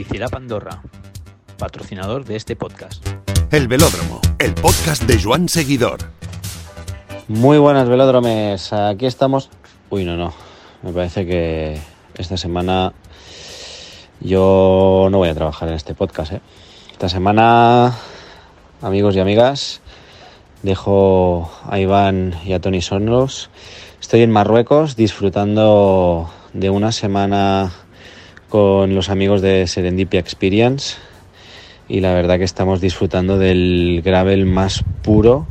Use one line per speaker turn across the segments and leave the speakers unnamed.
Bicilab Andorra, patrocinador de este podcast.
El Velódromo, el podcast de Joan Seguidor.
Muy buenas velódromes, aquí estamos. Uy, no, no, me parece que esta semana yo no voy a trabajar en este podcast. ¿eh? Esta semana, amigos y amigas, dejo a Iván y a Tony Sonlos. Estoy en Marruecos disfrutando de una semana con los amigos de Serendipia Experience y la verdad que estamos disfrutando del gravel más puro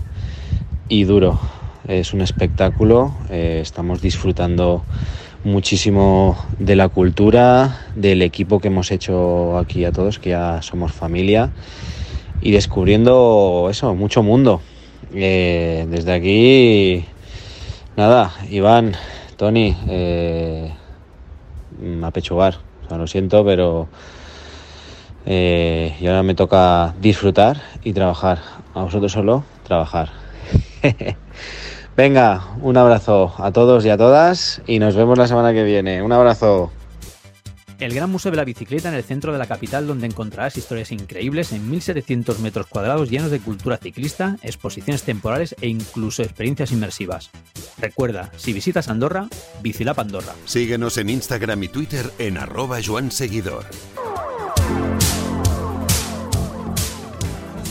y duro. Es un espectáculo, eh, estamos disfrutando muchísimo de la cultura, del equipo que hemos hecho aquí a todos, que ya somos familia, y descubriendo eso, mucho mundo. Eh, desde aquí, nada, Iván, Tony, eh, a lo siento, pero eh, y ahora me toca disfrutar y trabajar. A vosotros solo, trabajar. Venga, un abrazo a todos y a todas y nos vemos la semana que viene. Un abrazo.
El Gran Museo de la Bicicleta en el centro de la capital donde encontrarás historias increíbles en 1700 metros cuadrados llenos de cultura ciclista, exposiciones temporales e incluso experiencias inmersivas. Recuerda, si visitas Andorra, Bicilab Andorra.
Síguenos en Instagram y Twitter en arroba Joan Seguidor.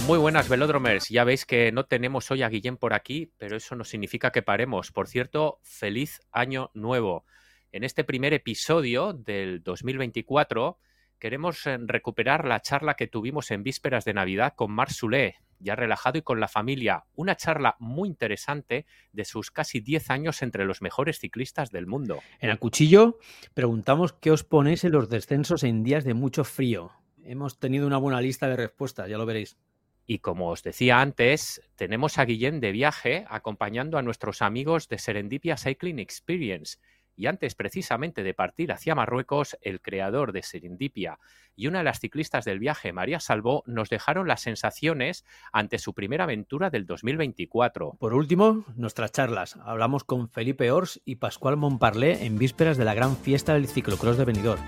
Muy buenas velódromers, ya veis que no tenemos hoy a Guillén por aquí, pero eso no significa que paremos. Por cierto, feliz año nuevo. En este primer episodio del 2024 queremos eh, recuperar la charla que tuvimos en vísperas de Navidad con Marc Soulé, ya relajado y con la familia. Una charla muy interesante de sus casi 10 años entre los mejores ciclistas del mundo.
En el cuchillo preguntamos qué os ponéis en los descensos en días de mucho frío. Hemos tenido una buena lista de respuestas, ya lo veréis.
Y como os decía antes, tenemos a Guillén de viaje acompañando a nuestros amigos de Serendipia Cycling Experience. Y antes precisamente de partir hacia Marruecos, el creador de Serendipia y una de las ciclistas del viaje, María Salvó, nos dejaron las sensaciones ante su primera aventura del 2024.
Por último, nuestras charlas. Hablamos con Felipe Ors y Pascual Montparlé en vísperas de la gran fiesta del ciclocross de Benidorm.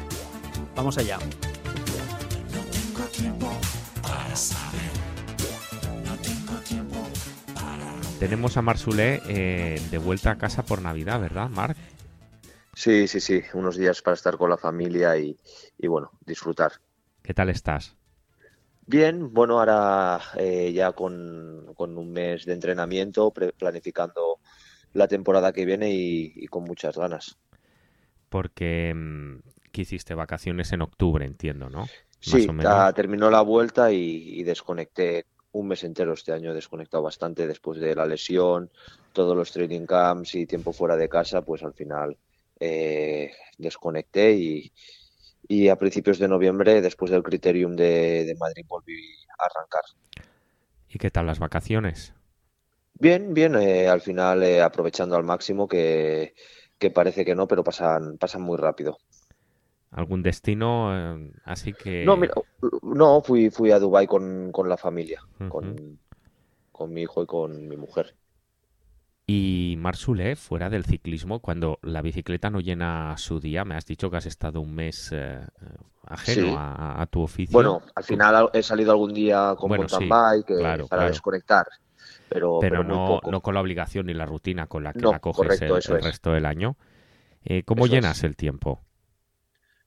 Vamos allá.
Tenemos a Marsulé eh, de vuelta a casa por Navidad, ¿verdad, Marc?
Sí, sí, sí, unos días para estar con la familia y, y bueno, disfrutar.
¿Qué tal estás?
Bien, bueno, ahora eh, ya con, con, un mes de entrenamiento, planificando la temporada que viene y, y con muchas ganas.
Porque mm, que hiciste vacaciones en octubre, entiendo, ¿no? Más
sí,
o menos.
terminó la vuelta y, y desconecté un mes entero este año he desconectado bastante después de la lesión, todos los training camps y tiempo fuera de casa, pues al final eh, desconecté y, y, a principios de noviembre, después del criterium de, de, Madrid, volví a arrancar.
¿Y qué tal las vacaciones?
Bien, bien, eh, al final eh, aprovechando al máximo, que, que, parece que no, pero pasan, pasan muy rápido.
¿Algún destino? Así que...
No, mira, no fui, fui a Dubái con, con la familia, uh -huh. con, con, mi hijo y con mi mujer.
Y Marsule, fuera del ciclismo, cuando la bicicleta no llena su día, me has dicho que has estado un mes eh, ajeno sí. a, a, tu oficio.
Bueno, al final he salido algún día con bueno, mountain sí, bike claro, para claro. desconectar. Pero,
pero,
pero
no, no, con la obligación ni la rutina con la que
no,
la coges
correcto,
el, el
es.
resto del año. Eh, ¿Cómo
Eso
llenas
es.
el tiempo?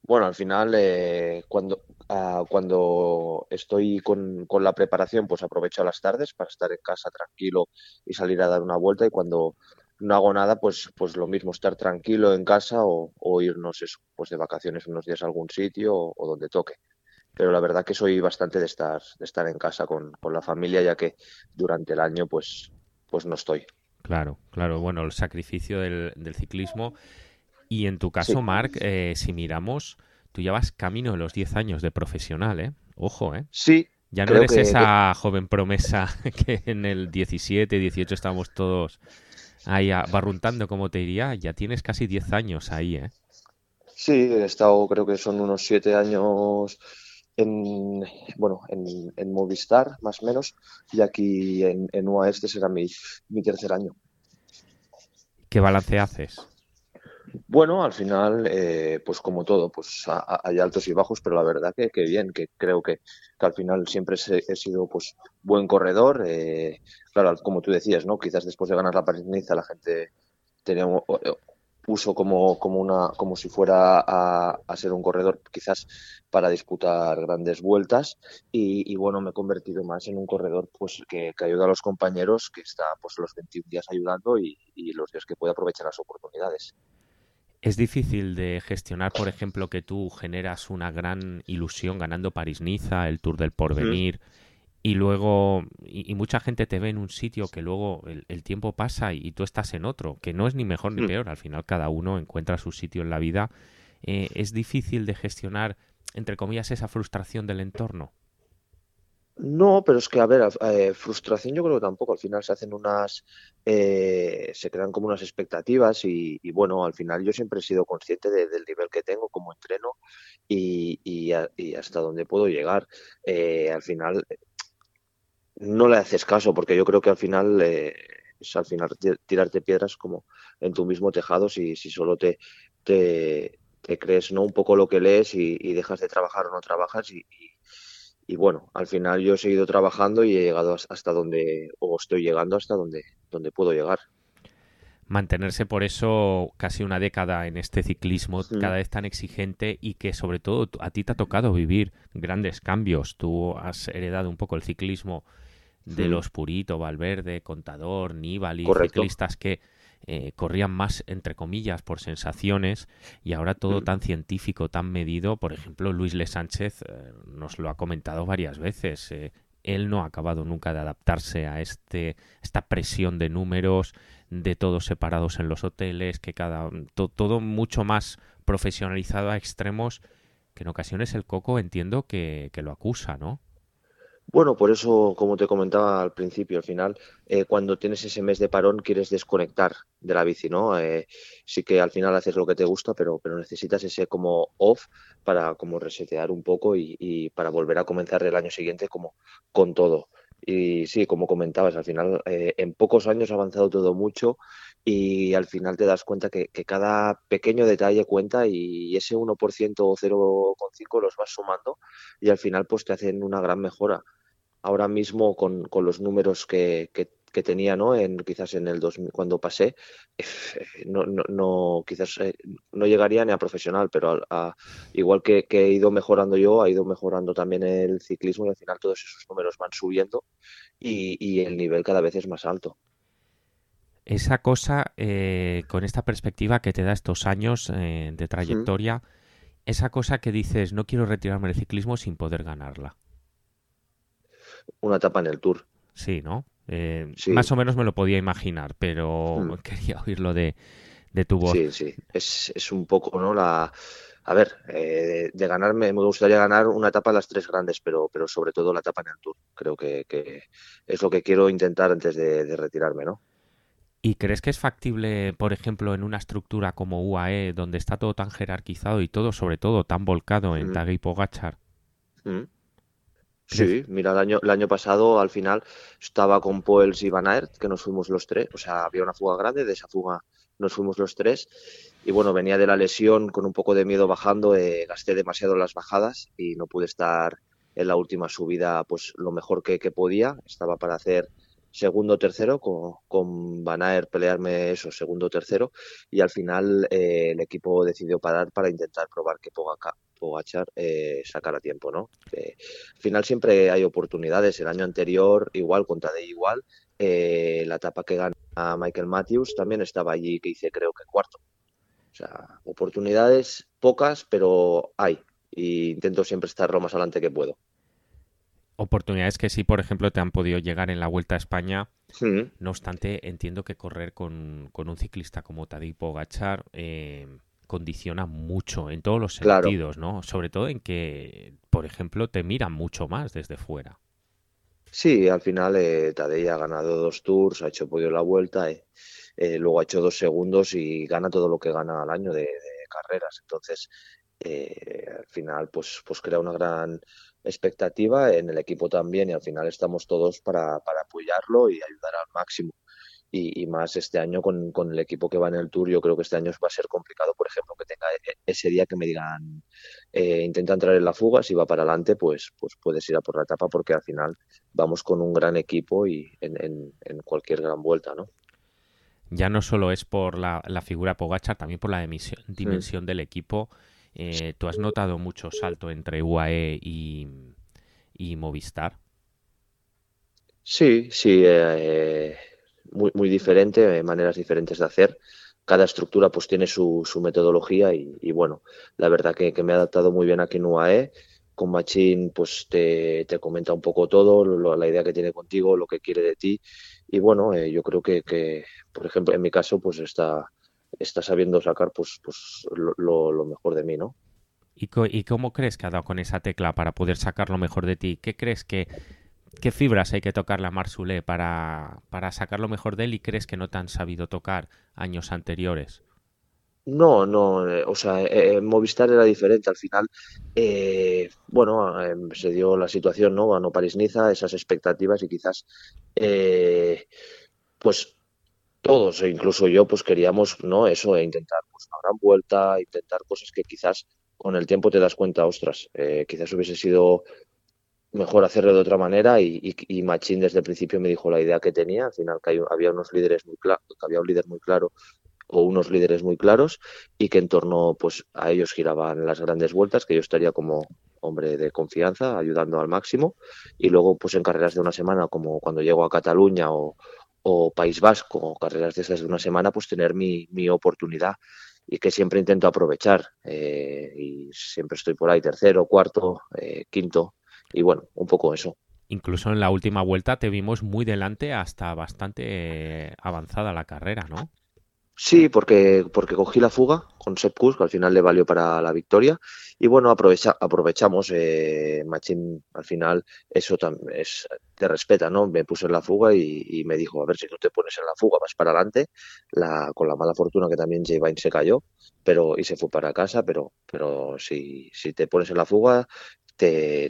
Bueno, al final, eh, cuando, uh, cuando estoy con, con, la preparación, pues aprovecho las tardes para estar en casa tranquilo y salir a dar una vuelta. Y cuando no hago nada, pues, pues lo mismo, estar tranquilo en casa o, irnos eso, pues de vacaciones unos días a algún sitio o, donde toque. Pero la verdad que soy bastante de estar, de estar en casa con, con la familia, ya que durante el año pues, pues no estoy.
Claro, claro. Bueno, el sacrificio del ciclismo y en tu caso,
Sí.
Marc, eh, si miramos, tú ya vas camino de los 10 años de profesional, ¿eh? Ojo, ¿eh?
Sí,
Ya no eres
que-
esa joven promesa que en el 17, 18 estábamos todos ahí barruntando, como te diría. Ya tienes casi 10 años ahí, ¿eh?
Sí, he estado, creo que son unos siete años en, bueno, en, en Movistar, más o menos, y aquí en, en UA este será mi, mi tercer año.
¿Qué balance haces?
Bueno, al final, eh, pues como todo, pues hay altos y bajos, pero la verdad que, que bien, que creo que, que al final siempre he, sido pues buen corredor. Eh, claro, como tú decías, ¿no? Quizás después de ganar la parís la gente tenía uso como, como, una, como si fuera a, ser un corredor quizás para disputar grandes vueltas y, bueno, me he convertido más en un corredor pues que, ayuda a los compañeros, que está pues los 21 días ayudando y, y los días que puede aprovechar las oportunidades.
Es difícil de gestionar, por ejemplo, que tú generas una gran ilusión ganando París-Niza, el Tour del Porvenir, y luego, y, mucha gente te ve en un sitio que luego el, tiempo pasa y, tú estás en otro, que no es ni mejor ni peor, al final cada uno encuentra su sitio en la vida. Eh, es difícil de gestionar, entre comillas, esa frustración del entorno.
No, pero es que, a ver, eh, frustración yo creo que tampoco. Al final se hacen unas, eh, se crean como unas expectativas y, bueno, al final yo siempre he sido consciente del nivel que tengo como entreno y, y, hasta dónde puedo llegar. Eh, al final no le haces caso porque yo creo que al final es al final tirarte piedras como en tu mismo tejado si, si solo te, te, crees no un poco lo que lees y, dejas de trabajar o no trabajas y y bueno, al final yo he seguido trabajando y he llegado hasta donde, o estoy llegando hasta donde, donde puedo llegar.
Mantenerse por eso casi una década en este ciclismo cada vez tan exigente y que sobre todo a ti te ha tocado vivir grandes cambios. Tú has heredado un poco el ciclismo de los Purito, Valverde, Contador, Nibali, ciclistas que eh, corrían más, entre comillas, por sensaciones y ahora todo mm. tan científico, tan medido. Por ejemplo, Luis Le Sánchez eh, nos lo ha comentado varias veces. Eh, él no ha acabado nunca de adaptarse a este, esta presión de números, de todos separados en los hoteles, que cada todo mucho más profesionalizado a extremos, que en ocasiones el coco entiendo que, que lo acusa, ¿no?
Bueno, por eso, como te comentaba al principio, al final, eh, cuando tienes ese mes de parón, quieres desconectar de la bici, ¿no? Eh, sí que al final haces lo que te gusta, pero, pero necesitas ese como off para como resetear un poco y, para volver a comenzar el año siguiente como con todo. Y sí, como comentabas, al final eh, en pocos años ha avanzado todo mucho y al final te das cuenta que, cada pequeño detalle cuenta y ese 1% o 0,5 los vas sumando y al final pues te hacen una gran mejora. Ahora mismo con, con los números que, que, tenía ¿no? en, quizás en el 2000, cuando pasé, eh, no, no, no quizás eh, no llegaría ni a profesional, pero a, igual que, he ido mejorando yo, ha ido mejorando también el ciclismo y al final todos esos números van subiendo y, y el nivel cada vez es más alto.
Esa cosa, eh, con esta perspectiva que te da estos años de trayectoria, esa cosa que dices, no quiero retirarme del ciclismo sin poder ganarla
una etapa en el Tour.
Sí, ¿no? Eh, más o menos me lo podía imaginar, pero mm. quería oírlo de, de, tu voz.
Sí, sí, es, es, un poco, ¿no? La, a ver, eh, de ganarme, me gustaría ganar una etapa de las tres grandes, pero, pero sobre todo la etapa en el Tour. Creo que, que es lo que quiero intentar antes de, retirarme, ¿no?
¿Y crees que es factible, por ejemplo, en una estructura como UAE, donde está todo tan jerarquizado y todo, sobre todo, tan volcado en mm. y Pogachar? Mm.
Sí, mira, el año, el año pasado al final estaba con Poels y Van Aert, que nos fuimos los tres, o sea, había una fuga grande, de esa fuga nos fuimos los tres y bueno, venía de la lesión con un poco de miedo bajando, eh, gasté demasiado las bajadas y no pude estar en la última subida pues lo mejor que, que podía, estaba para hacer segundo tercero con, con Van Aert pelearme eso segundo tercero y al final eh, el equipo decidió parar para intentar probar que Pogacar, Pogachar eh, sacara tiempo no al final siempre hay oportunidades. El año anterior igual contra de igual eh, la etapa que gana Michael Matthews también estaba allí que hice creo que cuarto. O sea oportunidades pocas pero hay y intento siempre estar lo más adelante que puedo.
Oportunidades que sí, por ejemplo, te han podido llegar en la Vuelta a España. No obstante, entiendo que correr con, un ciclista como Tadej Pogachar eh, condiciona mucho en todos los sentidos, ¿no? Sobre todo en que, por ejemplo, te miran mucho más desde fuera.
Sí, al final eh, Tadej ha ganado dos tours, ha hecho podio la Vuelta, eh, eh, luego ha hecho dos segundos y gana todo lo que gana al año de, de carreras. Entonces, al final, pues, pues crea una gran expectativa en el equipo también y al final estamos todos para, para apoyarlo y ayudar al máximo. Y, más este año con, el equipo que va en el Tour. Yo creo que este año va a ser complicado, por ejemplo, que tenga e, ese día que me digan eh, intenta entrar en la fuga, si va para adelante, pues, pues puedes ir a por la etapa porque al final vamos con un gran equipo y en, en, cualquier gran vuelta, ¿no?
Ya no solo es por la, figura Pogachar, también por la dimensión del equipo. Eh, ¿Tú has notado mucho salto entre UAE y, y Movistar?
Sí, sí, eh, muy, muy diferente, eh, maneras diferentes de hacer. Cada estructura pues tiene su, su metodología y, bueno, la verdad que, me ha adaptado muy bien aquí en UAE. Con Machín pues te, te comenta un poco todo, la idea que tiene contigo, lo que quiere de ti. Y bueno, eh, yo creo que, por ejemplo, en mi caso pues está, está sabiendo sacar pues, pues lo, lo mejor de mí, ¿no?
¿Y, ¿Y cómo crees que ha dado con esa tecla para poder sacar lo mejor de ti? ¿Qué crees que ¿Qué fibras hay que tocarle a Marsulé para, para sacar lo mejor de él y crees que no te han sabido tocar años anteriores?
No, no, eh, o sea, eh, Movistar era diferente. Al final, eh, bueno, se dio la situación, ¿no? Ganó París-Niza, esas expectativas y quizás, pues todos, e incluso yo, pues queríamos, ¿no? Eso, e intentar pues, una gran vuelta, intentar cosas que quizás con el tiempo te das cuenta, ostras, quizás hubiese sido mejor hacerlo de otra manera y, y, Machín desde el principio me dijo la idea que tenía, al final que había unos líderes muy claros, que había un líder muy claro o unos líderes muy claros y que en torno pues a ellos giraban las grandes vueltas, que yo estaría como hombre de confianza ayudando al máximo. Y luego pues en carreras de una semana como cuando llego a Cataluña o, País Vasco carreras de esas de una semana pues tener mi, mi oportunidad y que siempre intento aprovechar. Eh, y siempre estoy por ahí tercero, cuarto, eh, quinto y bueno, un poco eso.
Incluso en la última vuelta te vimos muy delante hasta bastante eh, avanzada la carrera, ¿no?
Sí, porque, porque cogí la fuga con Sepp que al final le valió para la victoria. Y bueno, aprovecha, aprovechamos, eh, Machín al final eso es, te respeta, ¿no? Me puse en la fuga y, me dijo, a ver si tú te pones en la fuga, vas para adelante, la, con la mala fortuna que también J. Vine se cayó pero y se fue para casa, pero, pero si, si te pones en la fuga,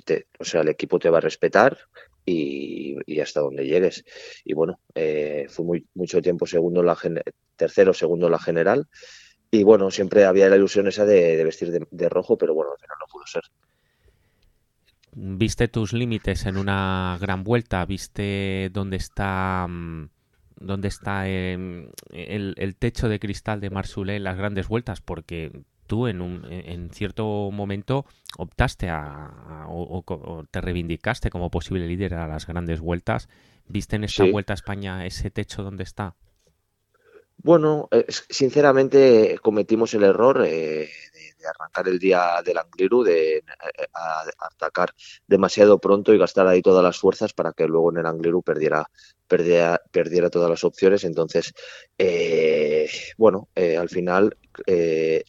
te, o sea, el equipo te va a respetar y, hasta donde llegues. Y bueno, eh, fue muy, mucho tiempo segundo la tercero, segundo la general. Y bueno, siempre había la ilusión esa de, vestir de, rojo, pero bueno, al final no pudo ser.
¿Viste tus límites en una gran vuelta? ¿Viste dónde está, mm, dónde está em, el, el, techo de cristal de Marsulé en las grandes vueltas? Porque tú en, un, en cierto momento optaste a, o, te reivindicaste como posible líder a las grandes vueltas. ¿Viste en esta vuelta a España ese techo donde está?
Bueno, sinceramente cometimos el error eh, de, arrancar el día del Angliru, de eh, atacar demasiado pronto y gastar ahí todas las fuerzas para que luego en el Angliru perdiera, perdiera, perdiera todas las opciones. Entonces, eh, bueno, al final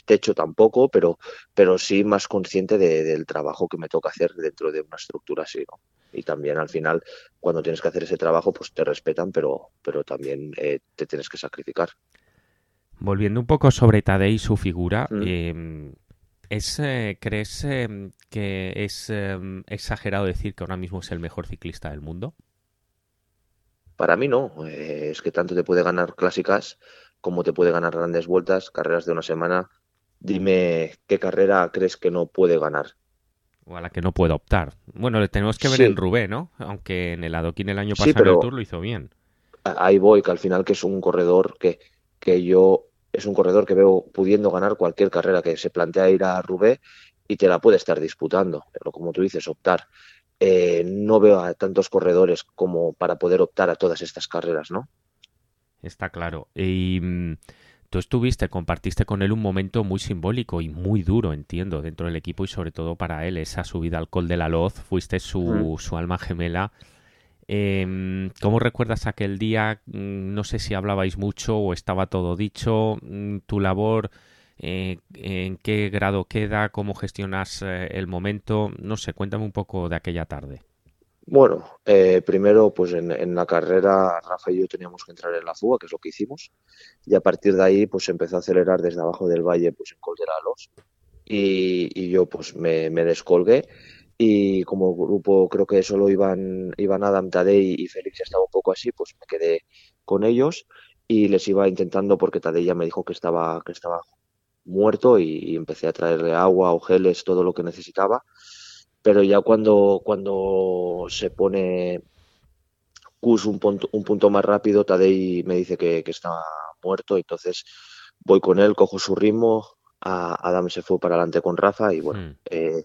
techo tampoco, pero, pero sí más consciente del trabajo que me toca hacer dentro de una estructura así, ¿no? y también al final cuando tienes que hacer ese trabajo pues te respetan pero pero también eh, te tienes que sacrificar
volviendo un poco sobre Tadei y su figura mm. em, ¿Es, eh, ¿Crees em, que es em, exagerado decir que ahora mismo es el mejor ciclista del mundo?
Para mí no. Eh, es que tanto te puede ganar clásicas como te puede ganar grandes vueltas, carreras de una semana. Dime qué carrera crees que no puede ganar
o a la que no puedo optar. Bueno, le tenemos que ver en Rubé, ¿no? Aunque en el Adoquín el año pasado el Tour lo hizo bien.
Ahí voy, que al final que es un corredor que, que yo es un corredor que veo pudiendo ganar cualquier carrera que se plantea ir a Rubé y te la puede estar disputando. Pero como tú dices, optar. Eh, no veo a tantos corredores como para poder optar a todas estas carreras, ¿no?
Está claro. Y mm, Tú estuviste, compartiste con él un momento muy simbólico y muy duro, entiendo, dentro del equipo y sobre todo para él, esa subida al Col de la Loz, fuiste su, su alma gemela. Em, ¿Cómo recuerdas aquel día? Mm, no sé si hablabais mucho o estaba todo dicho. Mm, tu labor, eh, ¿en qué grado queda? ¿Cómo gestionas eh, el momento? No sé, cuéntame un poco de aquella tarde.
Bueno, eh, primero, pues en, la carrera Rafa y yo teníamos que entrar en la fuga, que es lo que hicimos, y a partir de ahí, pues empezó a acelerar desde abajo del valle, pues en Colderalos, y, y yo pues me, descolgué, y como grupo creo que solo iban, iban Adam Tadei y Félix estaba un poco así, pues me quedé, con ellos y les iba intentando porque Tadella me dijo que estaba, que estaba muerto y, empecé a traerle agua o geles, todo lo que necesitaba. Pero ya cuando, cuando se pone Kus un punto, un punto más rápido, Tadei me dice que, que está muerto, entonces voy con él, cojo su ritmo, Adam se fue para adelante con Rafa y bueno, hmm. eh,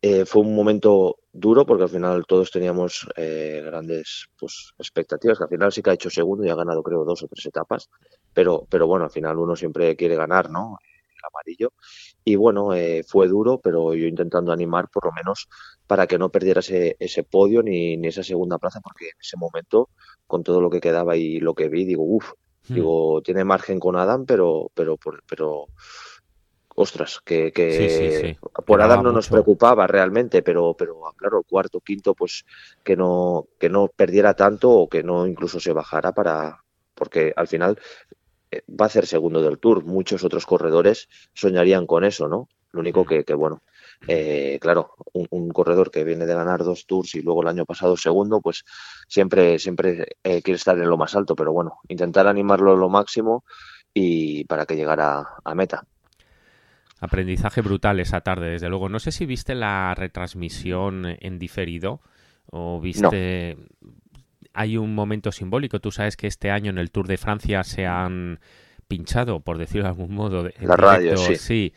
eh, fue un momento duro porque al final todos teníamos eh, grandes pues, expectativas, que al final sí que ha hecho segundo y ha ganado creo dos o tres etapas, pero, pero bueno, al final uno siempre quiere ganar, ¿no? El amarillo. Y bueno, fue duro, pero yo intentando animar por lo menos para que no perdiera ese, ese podio ni, ni, esa segunda plaza, porque en ese momento, con todo lo que quedaba y lo que vi, digo, uff, hmm. digo, tiene margen con Adam, pero, pero, pero ostras, que, por Adam no nos preocupaba realmente, pero, pero claro, cuarto, quinto, pues que no, que no perdiera tanto o que no incluso se bajara para, porque al final eh, va a ser segundo del Tour. Muchos otros corredores soñarían con eso, ¿no? Lo único que, que bueno, eh, claro, un, corredor que viene de ganar dos tours y luego el año pasado segundo, pues siempre, siempre eh, quiere estar en lo más alto, pero bueno, intentar animarlo lo máximo y para que llegara a meta.
Aprendizaje brutal esa tarde, desde luego. No sé si viste la retransmisión en diferido o viste... Hay un momento simbólico. Tú sabes que este año en el Tour de Francia se han pinchado, por decirlo de algún modo. De,
la radio, sí.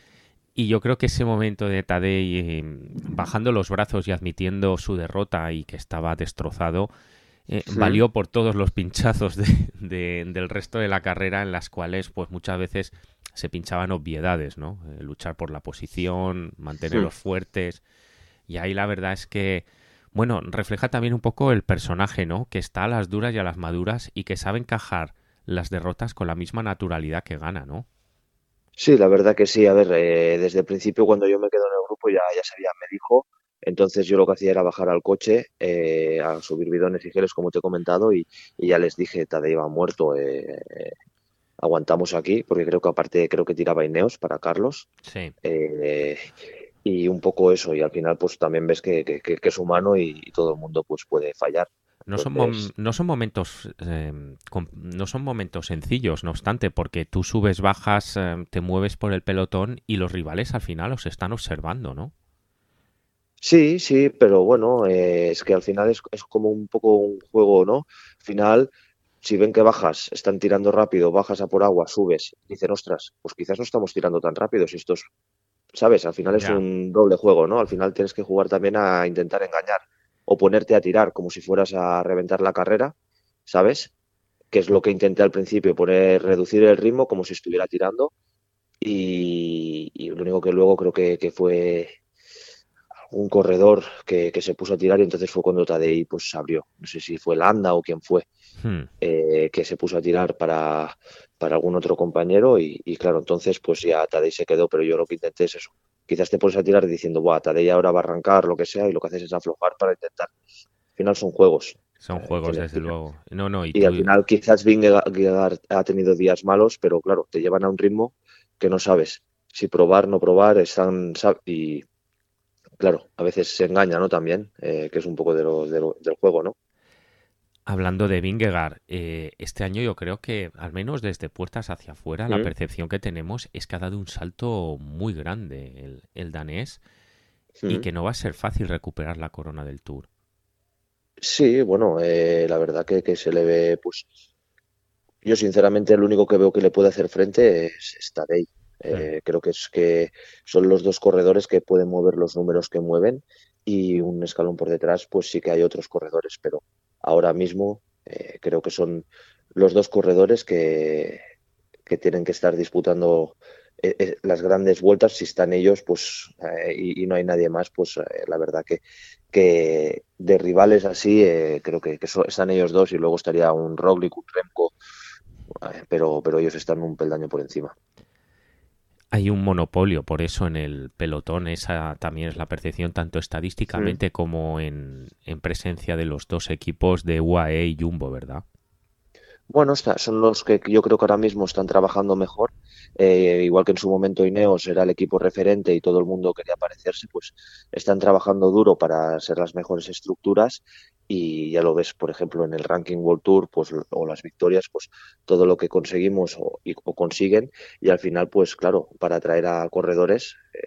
Y yo creo que ese momento de Tadei eh, bajando los brazos y admitiendo su derrota y que estaba destrozado, eh, valió por todos los pinchazos de, del resto de la carrera en las cuales pues muchas veces se pinchaban obviedades, ¿no? Eh, luchar por la posición, mantenerlos fuertes. Y ahí la verdad es que, bueno, refleja también un poco el personaje, ¿no? Que está a las duras y a las maduras y que sabe encajar las derrotas con la misma naturalidad que gana, ¿no?
Sí, la verdad que sí. A ver, eh, desde el principio cuando yo me quedo en el grupo ya, ya sabía, me dijo entonces yo lo que hacía era bajar al coche, eh, a subir bidones y geles, como te he comentado, y, ya les dije, Tadei va muerto, eh, aguantamos aquí, porque creo que aparte creo que tiraba Ineos para Carlos.
Sí.
Eh, y un poco eso, y al final pues también ves que, que, es humano y, todo el mundo pues puede fallar.
No son, no son momentos no son momentos sencillos, no obstante, porque tú subes, bajas, te mueves por el pelotón y los rivales al final os están observando, ¿no?
Sí, sí, pero bueno, eh, es que al final es, es, como un poco un juego, ¿no? Al final, si ven que bajas, están tirando rápido, bajas a por agua, subes, dicen, ostras, pues quizás no estamos tirando tan rápido si esto es, ¿sabes? Al final es un doble juego, ¿no? Al final tienes que jugar también a intentar engañar o ponerte a tirar como si fueras a reventar la carrera, ¿sabes? Que es lo que intenté al principio, poner, reducir el ritmo como si estuviera tirando y, lo único que luego creo que, que fue un corredor que, se puso a tirar y entonces fue cuando Tadei pues abrió. No sé si fue Landa o quién fue, hmm. eh, que se puso a tirar para, para algún otro compañero y, claro, entonces pues ya Tadei se quedó, pero yo lo que intenté es eso. Quizás te pones a tirar diciendo, Buah, Tadei ahora va a arrancar, lo que sea, y lo que haces es aflojar para intentar. Al final son juegos.
Son eh, juegos, desde luego. No, no,
y, al final quizás Vingegaard ha tenido días malos, pero claro, te llevan a un ritmo que no sabes si probar, no probar, están y claro, a veces se engaña, ¿no? También, eh, que es un poco de lo, del juego, ¿no?
Hablando de Vingegaard, eh, este año yo creo que, al menos desde puertas hacia afuera, la percepción que tenemos es que ha dado un salto muy grande el, danés y que no va a ser fácil recuperar la corona del Tour.
Sí, bueno, eh, la verdad que, que, se le ve, pues, yo sinceramente el único que veo que le puede hacer frente es, es eh, creo que es que son los dos corredores que pueden mover los números que mueven y un escalón por detrás, pues sí que hay otros corredores, pero ahora mismo eh, creo que son los dos corredores que, que tienen que estar disputando eh, las grandes vueltas. Si están ellos, pues y, no hay nadie más, pues la verdad que, que de rivales así creo que, están ellos dos y luego estaría un Roglic, un Remco, pero, pero ellos están un peldaño por encima
hay un monopolio, por eso en el pelotón esa también es la percepción tanto estadísticamente como en, presencia de los dos equipos de UAE y Jumbo, ¿verdad?
Bueno, son los que yo creo que ahora mismo están trabajando mejor. Eh, igual que en su momento Ineos era el equipo referente y todo el mundo quería parecerse, pues están trabajando duro para ser las mejores estructuras y ya lo ves, por ejemplo, en el ranking World Tour, pues, o las victorias, pues todo lo que conseguimos o, consiguen y al final, pues claro, para atraer a corredores eh,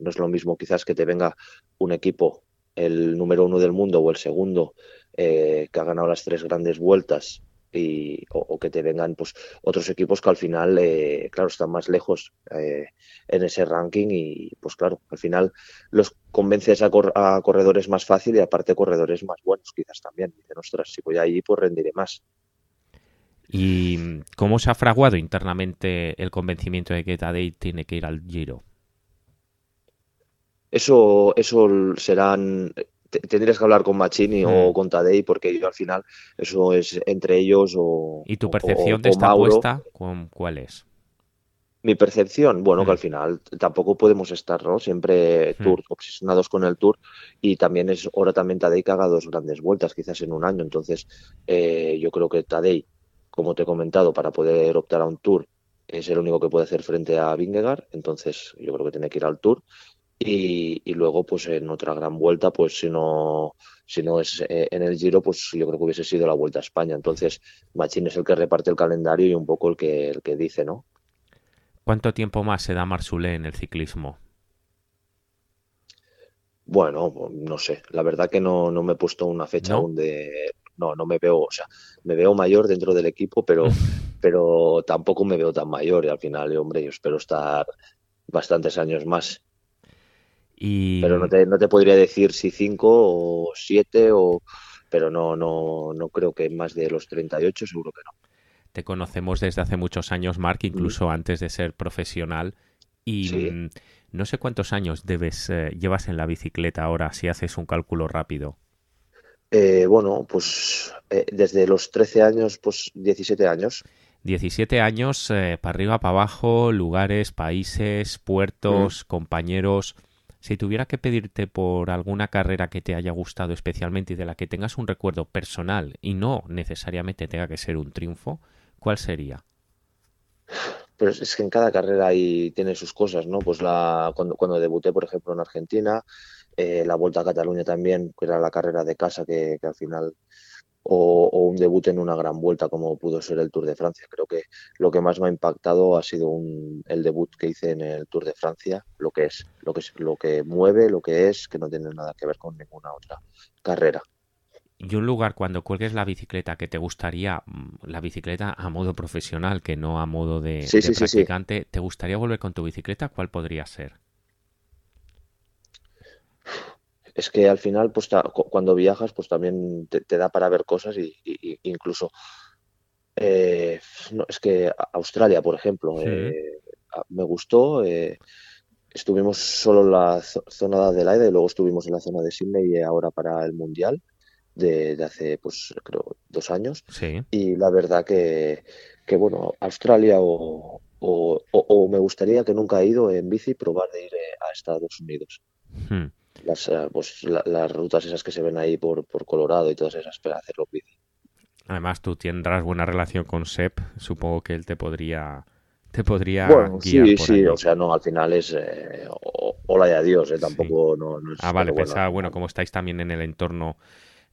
no es lo mismo quizás que te venga un equipo, el número uno del mundo o el segundo, eh, que ha ganado las tres grandes vueltas y, o, que te vengan pues otros equipos que al final, eh, claro, están más lejos eh, en ese ranking y pues claro, al final los convences a, corredores más fácil y aparte corredores más buenos quizás también. Dicen, ostras, si voy allí pues rendiré más.
¿Y cómo se ha fraguado internamente el convencimiento de que Tadej tiene que ir al Giro?
Eso, eso serán tendrías que hablar con Machini o mm. con Tadei porque yo al final eso es entre ellos o
¿Y tu percepción de esta apuesta cuál es?
Mi percepción, bueno, que al mm. final tampoco podemos estar, ¿no? Siempre mm. tour, obsesionados con el tour y también es hora también Tadei que haga dos grandes vueltas quizás en un año. Entonces, eh, yo creo que Tadei, como te he comentado, para poder optar a un tour es el único que puede hacer frente a Vingegaard. Entonces, yo creo que tiene que ir al tour y, luego, pues en otra gran vuelta, pues si no, si no es eh, en el Giro, pues yo creo que hubiese sido la Vuelta a España. Entonces, Machín es el que reparte el calendario y un poco el que, el que dice, ¿no?
¿Cuánto tiempo más se da Marsulé en el ciclismo?
Bueno, no sé. La verdad que no, no me he puesto una fecha aún de. No, no me veo, o sea, me veo mayor dentro del equipo, pero, pero tampoco me veo tan mayor. Y al final, hombre, yo espero estar bastantes años más. Pero no te, no te podría decir si 5 o 7 o pero no, no, no creo que más de los 38, seguro que no.
Te conocemos desde hace muchos años, Mark, incluso antes de ser profesional. Y mm, no sé cuántos años debes eh, llevas en la bicicleta ahora, si haces un cálculo rápido.
Eh, bueno, pues eh, desde los 13 años, pues 17 años.
17 años, para arriba, para abajo, lugares, países, puertos, compañeros. Si tuviera que pedirte por alguna carrera que te haya gustado especialmente y de la que tengas un recuerdo personal y no necesariamente tenga que ser un triunfo, ¿cuál sería?
Pero es que en cada carrera ahí tiene sus cosas, ¿no? Pues la, cuando, cuando debuté, por ejemplo, en Argentina, eh, la Vuelta a Cataluña también, que era la carrera de casa que al final o, un debut en una gran vuelta como pudo ser el Tour de Francia. Creo que lo que más me ha impactado ha sido el debut que hice en el Tour de Francia, lo que es, lo que es, lo que mueve, lo que es, que no tiene nada que ver con ninguna otra carrera.
Y un lugar cuando cuelgues la bicicleta que te gustaría, mm, la bicicleta a modo profesional, que no a modo de, practicante, ¿te gustaría volver con tu bicicleta? ¿Cuál podría ser?
Es que al final, pues cuando viajas, pues también te, da para ver cosas y, incluso eh, es que Australia, por ejemplo, eh, me gustó. Eh, estuvimos solo en la zona de Adelaide y luego estuvimos en la zona de Sydney y ahora para el Mundial de, hace, pues creo, dos años. Y la verdad que, que bueno, Australia o, o, me gustaría que nunca he ido en bici probar de ir a Estados Unidos. Hmm las, eh, pues, las rutas esas que se ven ahí por, por Colorado y todas esas para hacerlo bici.
Además, tú tendrás buena relación con Sep, supongo que él te podría te podría
bueno, sí, sí, o sea, no, al final es eh, hola y adiós, eh, tampoco no, es,
Ah, vale, pensaba, bueno, como estáis también en el entorno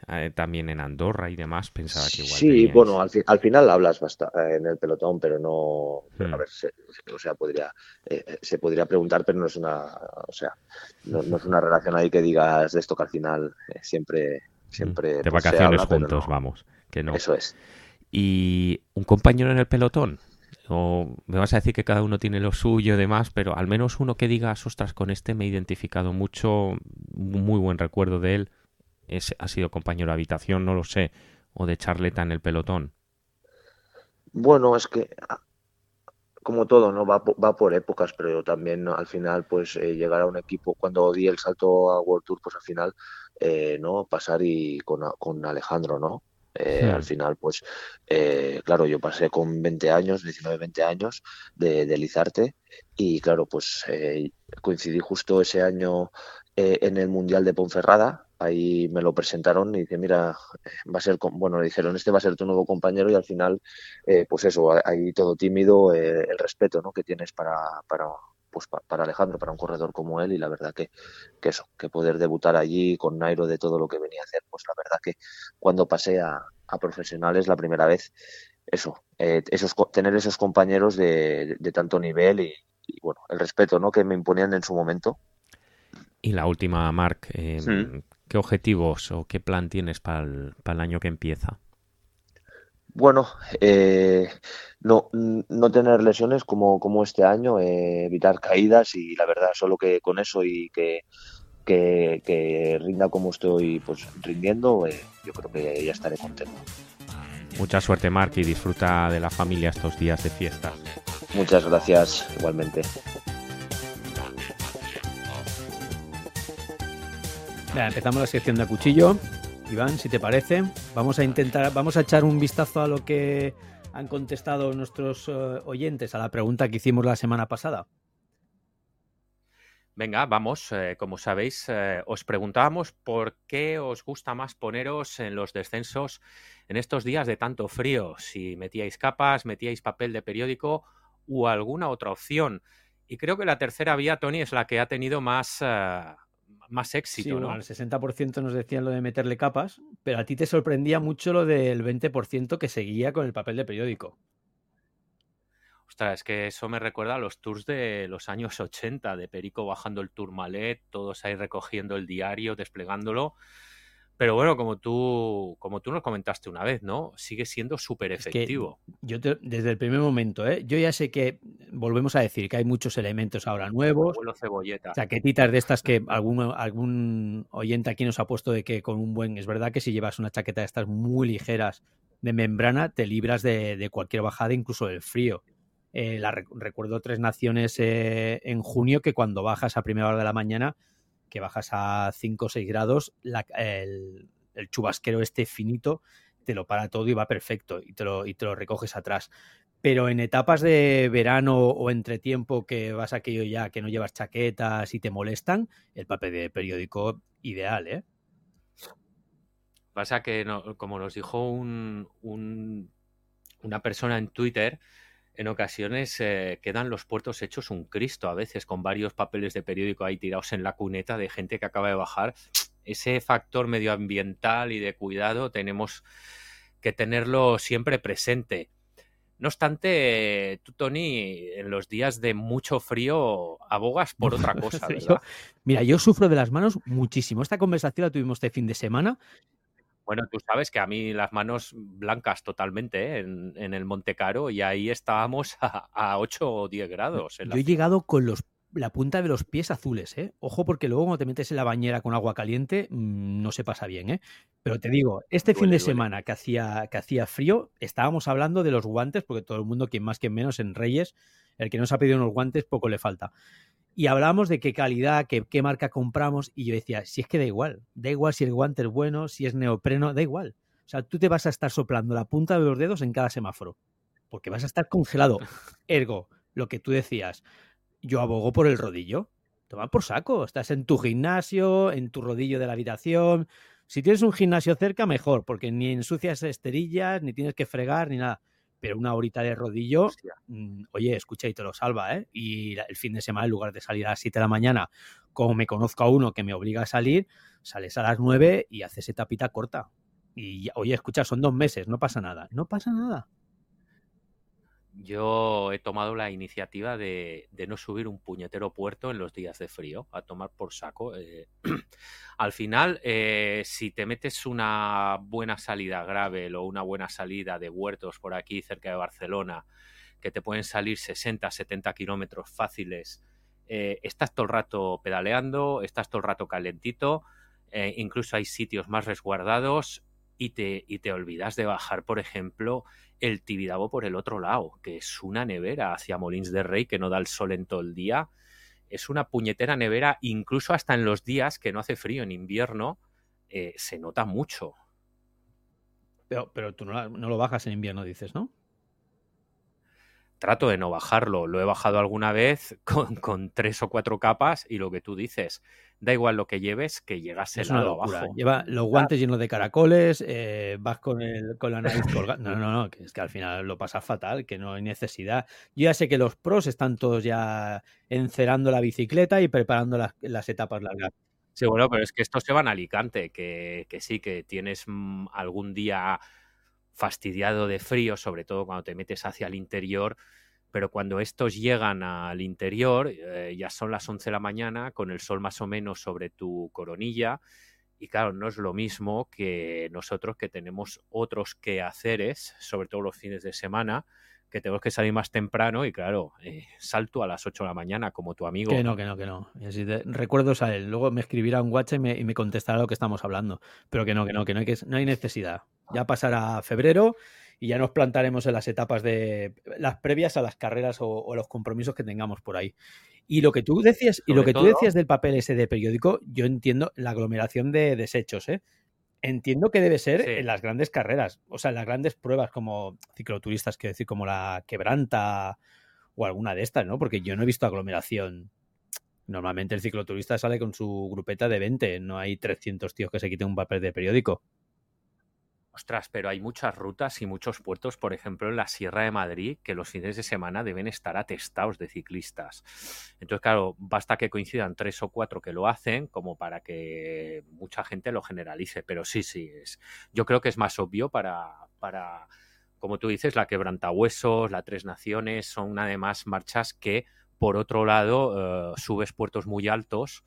eh, también en Andorra y demás, pensaba que igual.
Sí, bueno, al, al, final hablas bastante eh, en el pelotón, pero no. A hmm. ver, se, o sea, podría, eh, se podría preguntar, pero no es una. O sea, no, es una relación ahí que digas de esto que al final siempre. siempre
de pues, vacaciones juntos, vamos. Que no.
Eso es.
¿Y un compañero en el pelotón? o me vas a decir que cada uno tiene lo suyo y demás, pero al menos uno que diga, ostras, con este me he identificado mucho, muy buen recuerdo de él, ha sido compañero de habitación, no lo sé, o de charleta en el pelotón?
Bueno, es que ah, como todo, ¿no? Va, va por épocas, pero también al final, pues eh, llegar a un equipo, cuando di el salto a World Tour, pues al final, eh, ¿no? Pasar y con, con Alejandro, ¿no? Eh, al final, pues, claro, yo pasé con 20 años, 19, 20 años de, de Lizarte y claro, pues coincidí justo ese año en el Mundial de Ponferrada, ahí me lo presentaron y dice, mira, va a ser, bueno, le dijeron, este va a ser tu nuevo compañero y al final, eh, pues eso, ahí todo tímido, eh, el respeto ¿no? que tienes para, para, pues para Alejandro, para un corredor como él y la verdad que, que eso, que poder debutar allí con Nairo de todo lo que venía a hacer, pues la verdad que cuando pasé a, profesionales la primera vez, eso, eh, esos, tener esos compañeros de, tanto nivel y, bueno, el respeto ¿no? que me imponían en su momento.
Y la última, Marc, em, ¿qué objetivos o qué plan tienes para el año que empieza?
Bueno, eh, no, no tener lesiones como, como este año, eh, evitar caídas y la verdad, solo que con eso y que, que, rinda como estoy pues rindiendo, eh, yo creo que ya estaré contento.
Mucha suerte, Mark, y disfruta de la familia estos días de fiesta.
Muchas gracias, igualmente.
Empezamos la sección de cuchillo. Iván, si te parece, vamos a intentar, vamos a echar un vistazo a lo que han contestado nuestros eh, oyentes a la pregunta que hicimos la semana pasada.
Venga, vamos. Eh, como sabéis, eh, os preguntábamos por qué os gusta más poneros en los descensos en estos días de tanto frío. Si metíais capas, metíais papel de periódico u alguna otra opción. Y creo que la tercera vía, Tony, es la que ha tenido más, más éxito, ¿no?
el 60% nos decían lo de meterle capas, pero a ti te sorprendía mucho lo del 20% que seguía con el papel de periódico.
Ostras, es que eso me recuerda a los tours de los años 80, de Perico bajando el tourmalet, todos ahí recogiendo el diario, desplegándolo. Pero bueno, como tú, como tú nos comentaste una vez, ¿no? Sigue siendo súper efectivo.
yo desde el primer momento, ¿eh? Yo ya sé que, volvemos a decir, que hay muchos elementos ahora nuevos.
cebolleta.
Chaquetitas de estas que algún, algún oyente aquí nos ha puesto de que con un buen... Es verdad que si llevas una chaqueta de estas muy ligeras de membrana, te libras de, cualquier bajada, incluso del frío. Eh, la, recuerdo tres naciones eh, en junio que cuando bajas a primera hora de la mañana que bajas a 5 o 6 grados, el, chubasquero este finito te lo para todo y va perfecto y te lo, y te lo recoges atrás. Pero en etapas de verano o entre tiempo que vas aquello ya que no llevas chaquetas y te molestan, el papel de periódico ideal, ¿eh?
Pasa que, como nos dijo un, una persona en Twitter, en ocasiones eh, quedan los puertos hechos un Cristo, a veces con varios papeles de periódico ahí tirados en la cuneta de gente que acaba de bajar. Ese factor medioambiental y de cuidado tenemos que tenerlo siempre presente. No obstante, tú, Tony, en los días de mucho frío abogas por otra cosa, ¿verdad?
mira, yo sufro de las manos muchísimo. Esta conversación la tuvimos este fin de semana
bueno, tú sabes que a mí las manos blancas totalmente ¿eh? en, el Monte Caro y ahí estábamos a, 8 o 10 grados.
Yo he llegado con los, la punta de los pies azules, ¿eh? Ojo porque luego cuando te metes en la bañera con agua caliente mm, no se pasa bien, ¿eh? Pero te digo, este fin de semana que hacía, que hacía frío, estábamos hablando de los guantes, porque todo el mundo, quien más, quien menos, en Reyes, el que nos ha pedido unos guantes, poco le falta y hablábamos de qué calidad, qué, qué, marca compramos, y yo decía, si es que da igual, da igual si el guante es bueno, si es neopreno, da igual. O sea, tú te vas a estar soplando la punta de los dedos en cada semáforo, porque vas a estar congelado. Ergo, lo que tú decías, yo abogo por el rodillo. Toma por saco, estás en tu gimnasio, en tu rodillo de la habitación. Si tienes un gimnasio cerca, mejor, porque ni ensucias esterillas, ni tienes que fregar, ni nada pero una horita de rodillo, mm, oye, escucha y te lo salva, ¿eh? Y el fin de semana, en lugar de salir a las 7 de la mañana, como me conozco a uno que me obliga a salir, sales a las 9 y haces etapita corta. Y, oye, escucha, son dos meses, no pasa nada, no pasa nada
yo he tomado la iniciativa de, no subir un puñetero puerto en los días de frío, a tomar por saco. Eh, al final, eh, si te metes una buena salida grave o una buena salida de huertos por aquí cerca de Barcelona, que te pueden salir 60, 70 kilómetros fáciles, eh, estás todo el rato pedaleando, estás todo el rato calentito, incluso hay sitios más resguardados y te, y te olvidas de bajar, por ejemplo, el Tibidabo por el otro lado, que es una nevera hacia Molins de Rey que no da el sol en todo el día. Es una puñetera nevera, incluso hasta en los días que no hace frío en invierno, eh, se nota mucho.
Pero, pero tú no, no, lo bajas en invierno, dices, ¿no?
Trato de no bajarlo. Lo he bajado alguna vez con, con tres o cuatro capas y lo que tú dices, da igual lo que lleves, que llegas helado abajo.
Lleva los guantes llenos de caracoles, eh, vas con, el, con la nariz colgada. No, no, no, que es que al final lo pasa fatal, que no hay necesidad. Yo ya sé que los pros están todos ya encerando la bicicleta y preparando las, etapas largas.
Sí, bueno, pero es que estos se van a Alicante, que, que sí, que tienes mm, algún día fastidiado de frío, sobre todo cuando te metes hacia el interior, pero cuando estos llegan al interior, eh, ya son las 11 de la mañana, con el sol más o menos sobre tu coronilla, y claro, no es lo mismo que nosotros que tenemos otros quehaceres, sobre todo los fines de semana, que tenemos que salir más temprano y claro, eh, salto a las 8 de la mañana como tu amigo.
Que no, que no, que no. Y así recuerdos a él. Luego me escribirá un WhatsApp y me, contestará lo que estamos hablando. Pero que no, que no, que no hay, que, no hay necesidad. Ya pasará febrero y ya nos plantaremos en las etapas de las previas a las carreras o, los compromisos que tengamos por ahí. Y lo que tú decías, y lo que tú decías del papel ese de periódico, yo entiendo la aglomeración de desechos, ¿eh? Entiendo que debe ser en las grandes carreras, o sea, en las grandes pruebas como cicloturistas, quiero decir, como la Quebranta o alguna de estas, ¿no? Porque yo no he visto aglomeración. Normalmente el cicloturista sale con su grupeta de 20, no hay 300 tíos que se quiten un papel de periódico.
Ostras, pero hay muchas rutas y muchos puertos, por ejemplo, en la Sierra de Madrid, que los fines de semana deben estar atestados de ciclistas. Entonces, claro, basta que coincidan tres o cuatro que lo hacen como para que mucha gente lo generalice. Pero sí, sí, es. Yo creo que es más obvio para, para como tú dices, la quebrantahuesos, la Tres Naciones, son además marchas que, por otro lado, eh, subes puertos muy altos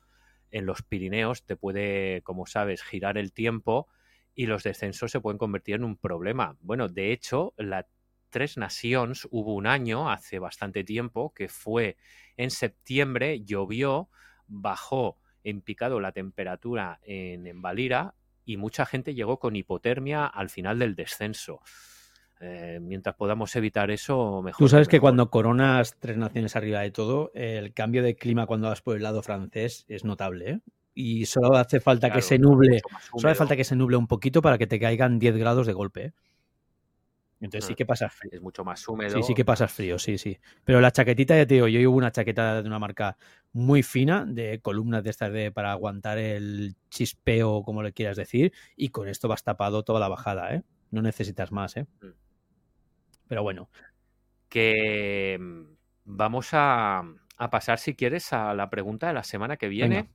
en los Pirineos, te puede, como sabes, girar el tiempo y los descensos se pueden convertir en un problema. Bueno, de hecho, la Tres Naciones hubo un año, hace bastante tiempo, que fue en septiembre, llovió, bajó en picado la temperatura en, en Valira y mucha gente llegó con hipotermia al final del descenso. Eh, mientras podamos evitar eso, mejor.
Tú sabes que, cuando coronas tres naciones arriba de todo, el cambio de clima cuando vas por el lado francés es notable. ¿eh? Y solo hace falta que se nuble, solo hace falta que se nuble un poquito para que te caigan 10 grados de golpe. ¿eh? Entonces sí mm, que pasas frío.
Es mucho más húmedo.
Sí, sí que pasas frío, sí, sí. Pero la chaquetita, ya te digo, yo llevo una chaqueta de una marca muy fina, de columnas de estas de para aguantar el chispeo, como le quieras decir, y con esto vas tapado toda la bajada, ¿eh? No necesitas más, ¿eh? Mm. Pero bueno.
Que mm, vamos a, pasar, si quieres, a la pregunta de la semana que viene.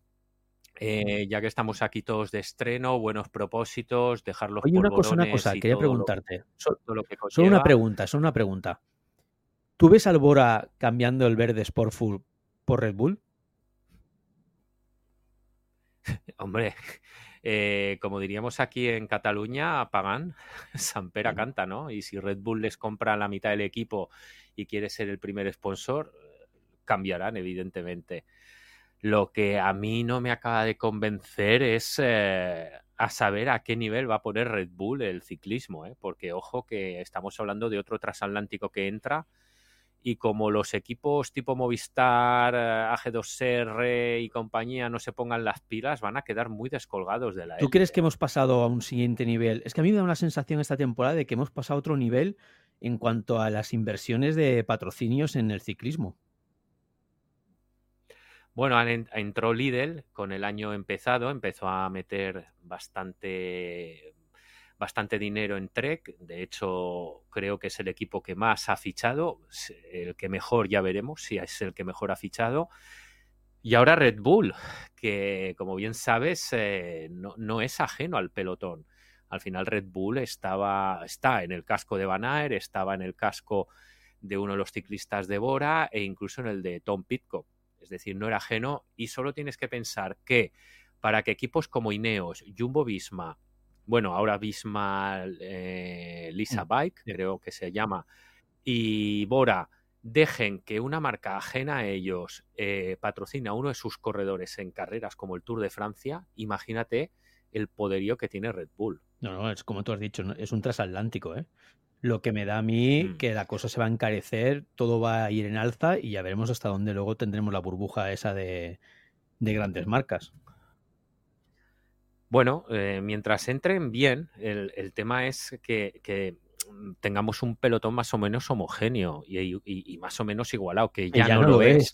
Eh, ya que estamos aquí todos de estreno, buenos propósitos, dejar los
Oye, una cosa, una cosa, quería preguntarte. solo, una pregunta, solo una pregunta. ¿Tú ves al Bora cambiando el verde Sportful por Red Bull?
Hombre, eh, como diríamos aquí en Cataluña, pagan, Sampera canta, ¿no? Y si Red Bull les compra la mitad del equipo y quiere ser el primer sponsor, cambiarán, evidentemente. Lo que a mí no me acaba de convencer es eh, a saber a qué nivel va a poner Red Bull el ciclismo, ¿eh? porque ojo que estamos hablando de otro transatlántico que entra y como los equipos tipo Movistar, eh, AG2R y compañía no se pongan las pilas, van a quedar muy descolgados de la
¿Tú crees que hemos pasado a un siguiente nivel? Es que a mí me da una sensación esta temporada de que hemos pasado a otro nivel en cuanto a las inversiones de patrocinios en el ciclismo.
Bueno, entró Lidl con el año empezado, empezó a meter bastante, bastante dinero en Trek. De hecho, creo que es el equipo que más ha fichado, el que mejor ya veremos si es el que mejor ha fichado. Y ahora Red Bull, que como bien sabes, eh, no, es ajeno al pelotón. Al final Red Bull estaba, está en el casco de Van Aert, estaba en el casco de uno de los ciclistas de Bora e incluso en el de Tom Pitcock es decir, no era ajeno y solo tienes que pensar que para que equipos como Ineos, Jumbo Visma, bueno, ahora Visma eh, Lisa mm, Bike, creo que se llama, y Bora dejen que una marca ajena a ellos eh, patrocine a uno de sus corredores en carreras como el Tour de Francia, imagínate el poderío que tiene Red Bull.
No, no, es como tú has dicho, es un transatlántico, ¿eh? Lo que me da a mí mm. que la cosa se va a encarecer, todo va a ir en alza y ya veremos hasta dónde luego tendremos la burbuja esa de, grandes marcas.
Bueno, eh, mientras entren bien, el, tema es que, tengamos un pelotón más o menos homogéneo y, más o menos igualado, que ya, no, lo es.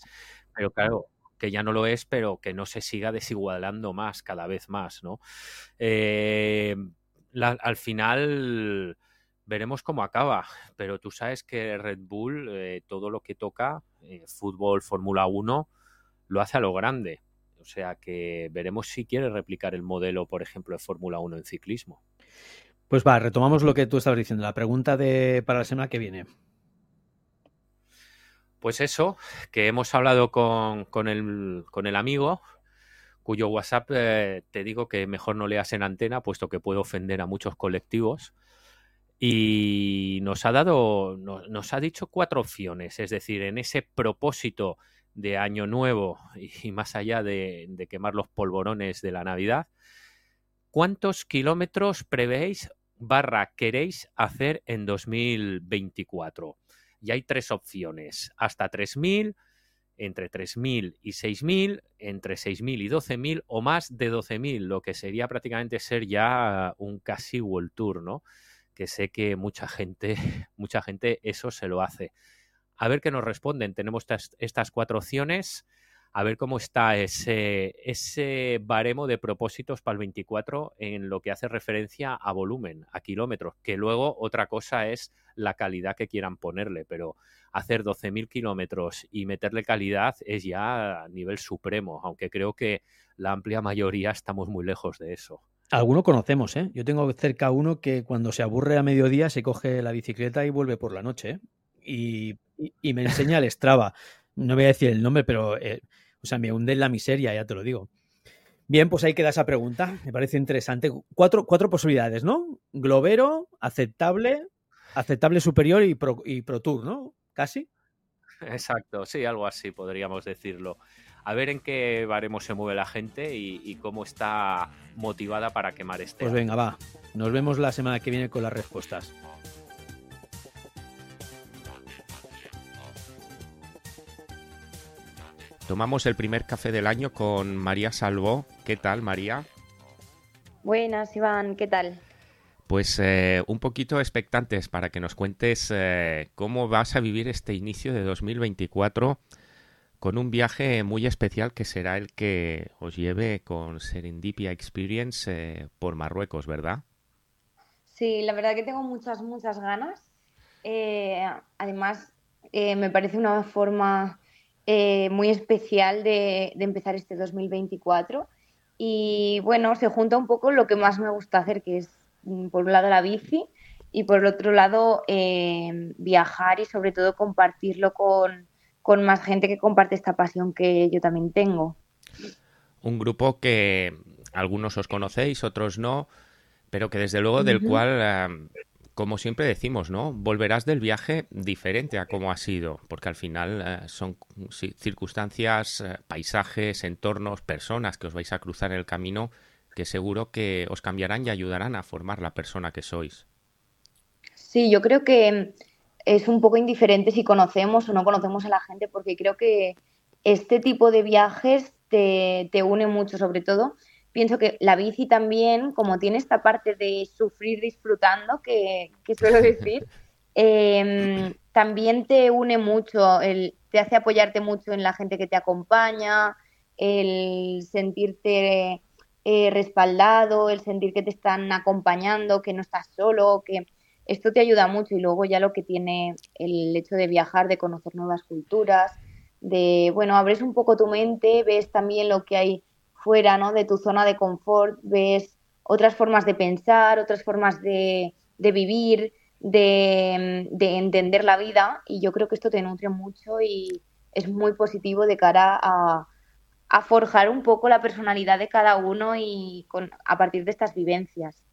Pero claro, que ya no lo es, pero que no se siga desigualando más, cada vez más, ¿no? Eh, al final veremos cómo acaba, pero tú sabes que Red Bull, eh, todo lo que toca, eh, fútbol, Fórmula 1, lo hace a lo grande. O
sea que veremos si quiere replicar el modelo, por ejemplo, de Fórmula 1 en ciclismo.
Pues va, retomamos lo que tú estabas diciendo, la pregunta de para la semana que viene.
Pues eso, que hemos hablado con, con, el, con el amigo, cuyo WhatsApp eh, te digo que mejor no leas en antena, puesto que puede ofender a muchos colectivos. Y nos ha dado, nos, ha dicho cuatro opciones, es decir, en ese propósito de Año Nuevo y, más allá de, quemar los polvorones de la Navidad, ¿cuántos kilómetros prevéis barra queréis hacer en 2024? Y hay tres opciones, hasta 3.000, entre 3.000 y 6.000, entre 6.000 y 12.000 o más de 12.000, lo que sería prácticamente ser ya un casi World Tour, ¿no? Que sé que mucha gente, mucha gente eso se lo hace. A ver qué nos responden. Tenemos estas, estas cuatro opciones a ver cómo está ese, ese baremo de propósitos para el 24 en lo que hace referencia a volumen, a kilómetros, que luego otra cosa es la calidad que quieran ponerle, pero hacer 12.000 kilómetros y meterle calidad es ya a nivel supremo, aunque creo que la amplia mayoría estamos muy lejos de eso.
Alguno conocemos, ¿eh? Yo tengo cerca uno que cuando se aburre a mediodía se coge la bicicleta y vuelve por la noche, ¿eh? y, y, me enseña el Strava no voy a decir el nombre, pero eh, o sea, me hunde en la miseria, ya te lo digo. Bien, pues ahí queda esa pregunta. Me parece interesante. Cuatro, cuatro posibilidades, ¿no? Globero, aceptable, aceptable superior y pro, y pro Tour, ¿no? Casi.
Exacto, sí, algo así podríamos decirlo. A ver en qué baremo se mueve la gente y, cómo está motivada para quemar este.
Pues venga, va. Nos vemos la semana que viene con las respuestas.
Tomamos el primer café del año con María Salvó. ¿Qué tal, María?
Buenas, Iván, ¿qué tal?
Pues eh, un poquito expectantes para que nos cuentes eh, cómo vas a vivir este inicio de 2024 con un viaje muy especial que será el que os lleve con Serendipia Experience eh, por Marruecos, ¿verdad?
Sí, la verdad que tengo muchas, muchas ganas. además, me parece una forma muy especial de, empezar este 2024. Y bueno, se junta un poco lo que más me gusta hacer, que es por un lado la bici y por el otro lado eh, viajar y sobre todo compartirlo con, con más gente que comparte esta pasión que yo también tengo.
Un grupo que algunos os conocéis, otros no, pero que desde luego del cual como siempre decimos, ¿no? Volverás del viaje diferente a cómo ha sido, porque al final eh, son circunstancias, eh, paisajes, entornos, personas que os vais a cruzar en el camino que seguro que os cambiarán y ayudarán a formar la persona que sois.
Sí, yo creo que es un poco indiferente si conocemos o no conocemos a la gente, porque creo que este tipo de viajes te, te une mucho, sobre todo pienso que la bici también, como tiene esta parte de sufrir disfrutando, que, suelo decir, em, también te une mucho, el, te hace apoyarte mucho en la gente que te acompaña, el sentirte eh, respaldado, el sentir que te están acompañando, que no estás solo, que esto te ayuda mucho y luego ya lo que tiene el hecho de viajar, de conocer nuevas culturas, de, bueno, abres un poco tu mente, ves también lo que hay fuera ¿no? de tu zona de confort, ves otras formas de pensar, otras formas de, vivir, de, entender la vida y yo creo que esto te nutre mucho y es muy positivo de cara a, forjar un poco la personalidad de cada uno y con, a partir de estas vivencias.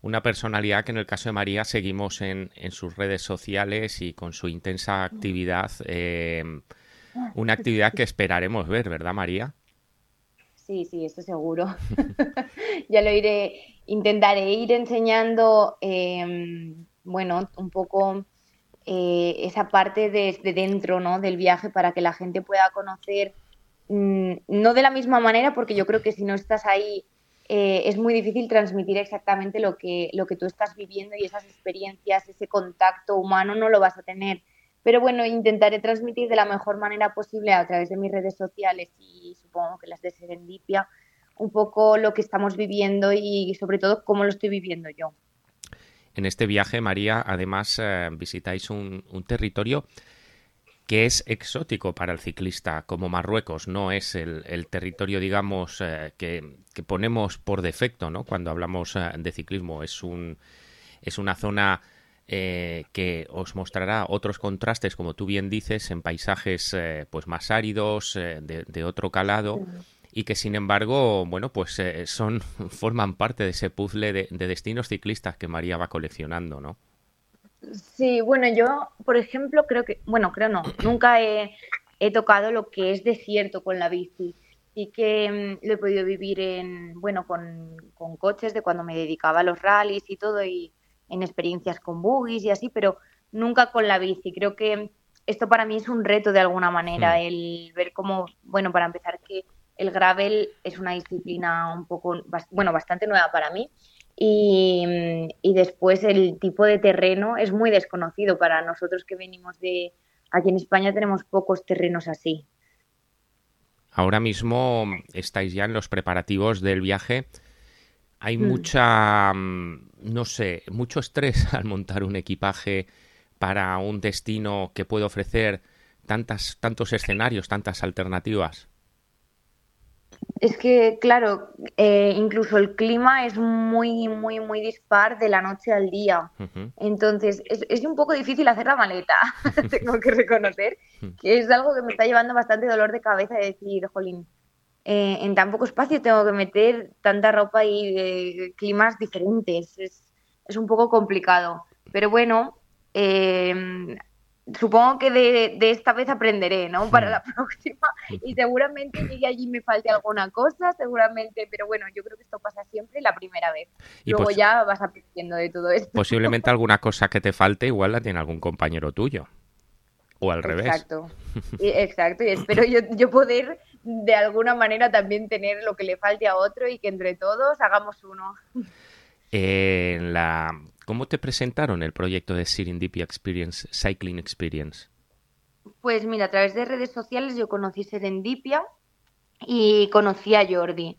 Una personalidad que en el caso de María seguimos en, sus redes sociales y con su intensa actividad, eh, una actividad que esperaremos ver, ¿verdad María?
Sí, sí, eso seguro. ya lo iré, intentaré ir enseñando, em, bueno, un poco eh, esa parte de, dentro, ¿no? Del viaje para que la gente pueda conocer, mm, no de la misma manera, porque yo creo que si no estás ahí eh, es muy difícil transmitir exactamente lo que, lo que tú estás viviendo y esas experiencias, ese contacto humano no lo vas a tener. Pero bueno, intentaré transmitir de la mejor manera posible a través de mis redes sociales y supongo que las de Serendipia un poco lo que estamos viviendo y sobre todo cómo lo estoy viviendo yo.
En este viaje, María, además eh, visitáis un, territorio que es exótico para el ciclista, como Marruecos, no es el, territorio, digamos, eh, que, ponemos por defecto, ¿no? Cuando hablamos eh, de ciclismo, es un es una zona eh, que os mostrará otros contrastes, como tú bien dices, en paisajes pues más áridos, de, otro calado. Y que sin embargo, bueno, pues son, forman parte de ese puzzle de, de destinos ciclistas que María va coleccionando, ¿no?
Sí, bueno, yo, por ejemplo, creo que, bueno, creo no, nunca he, tocado lo que es desierto con la bici. y que mm, lo he podido vivir en, bueno, con, coches de cuando me dedicaba a los rallies y todo, y en experiencias con buggies y así, pero nunca con la bici. Creo que esto para mí es un reto de alguna manera, hmm. el ver cómo, bueno, para empezar, que el gravel es una disciplina un poco, bueno, bastante nueva para mí y, después el tipo de terreno es muy desconocido para nosotros que venimos de... Aquí en España tenemos pocos terrenos así.
Ahora mismo estáis ya en los preparativos del viaje. Hay hmm. mucha, mm, no sé, mucho estrés al montar un equipaje para un destino que puede ofrecer tantas, tantos escenarios, tantas alternativas.
Es que, claro, eh, incluso el clima es muy, muy, muy dispar de la noche al día. Entonces, es, un poco difícil hacer la maleta, tengo que reconocer, que es algo que me está llevando bastante dolor de cabeza de decir, jolín, eh, en tan poco espacio tengo que meter tanta ropa y de climas diferentes. Es, es un poco complicado. Pero bueno, eh, supongo que de, esta vez aprenderé, ¿no? Para la próxima. Y seguramente llegue allí me falte alguna cosa, seguramente, pero bueno, yo creo que esto pasa siempre la primera vez. Y Luego ya vas aprendiendo de todo esto.
Posiblemente alguna cosa que te falte igual la tiene algún compañero tuyo. O al revés.
Exacto. exacto. Y espero yo, yo poder de alguna manera también tener lo que le falte a otro y que entre todos hagamos uno.
En la ¿Cómo te presentaron el proyecto de Serendipia Experience, Cycling Experience?
Pues mira, a través de redes sociales yo conocí Serendipia y conocí a Jordi.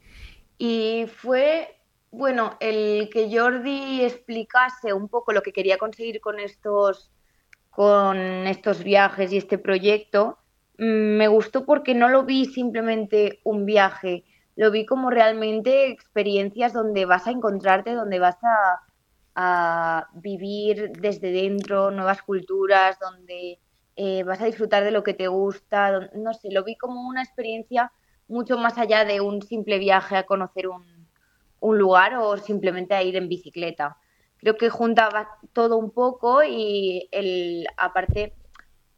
Y fue, bueno, el que Jordi explicase un poco lo que quería conseguir con estos, con estos viajes y este proyecto, mm, me gustó porque no lo vi simplemente un viaje, lo vi como realmente experiencias donde vas a encontrarte, donde vas a a vivir desde dentro nuevas culturas, donde eh, vas a disfrutar de lo que te gusta, no sé, lo vi como una experiencia mucho más allá de un simple viaje a conocer un, lugar o simplemente a ir en bicicleta. Creo que juntaba todo un poco y el, aparte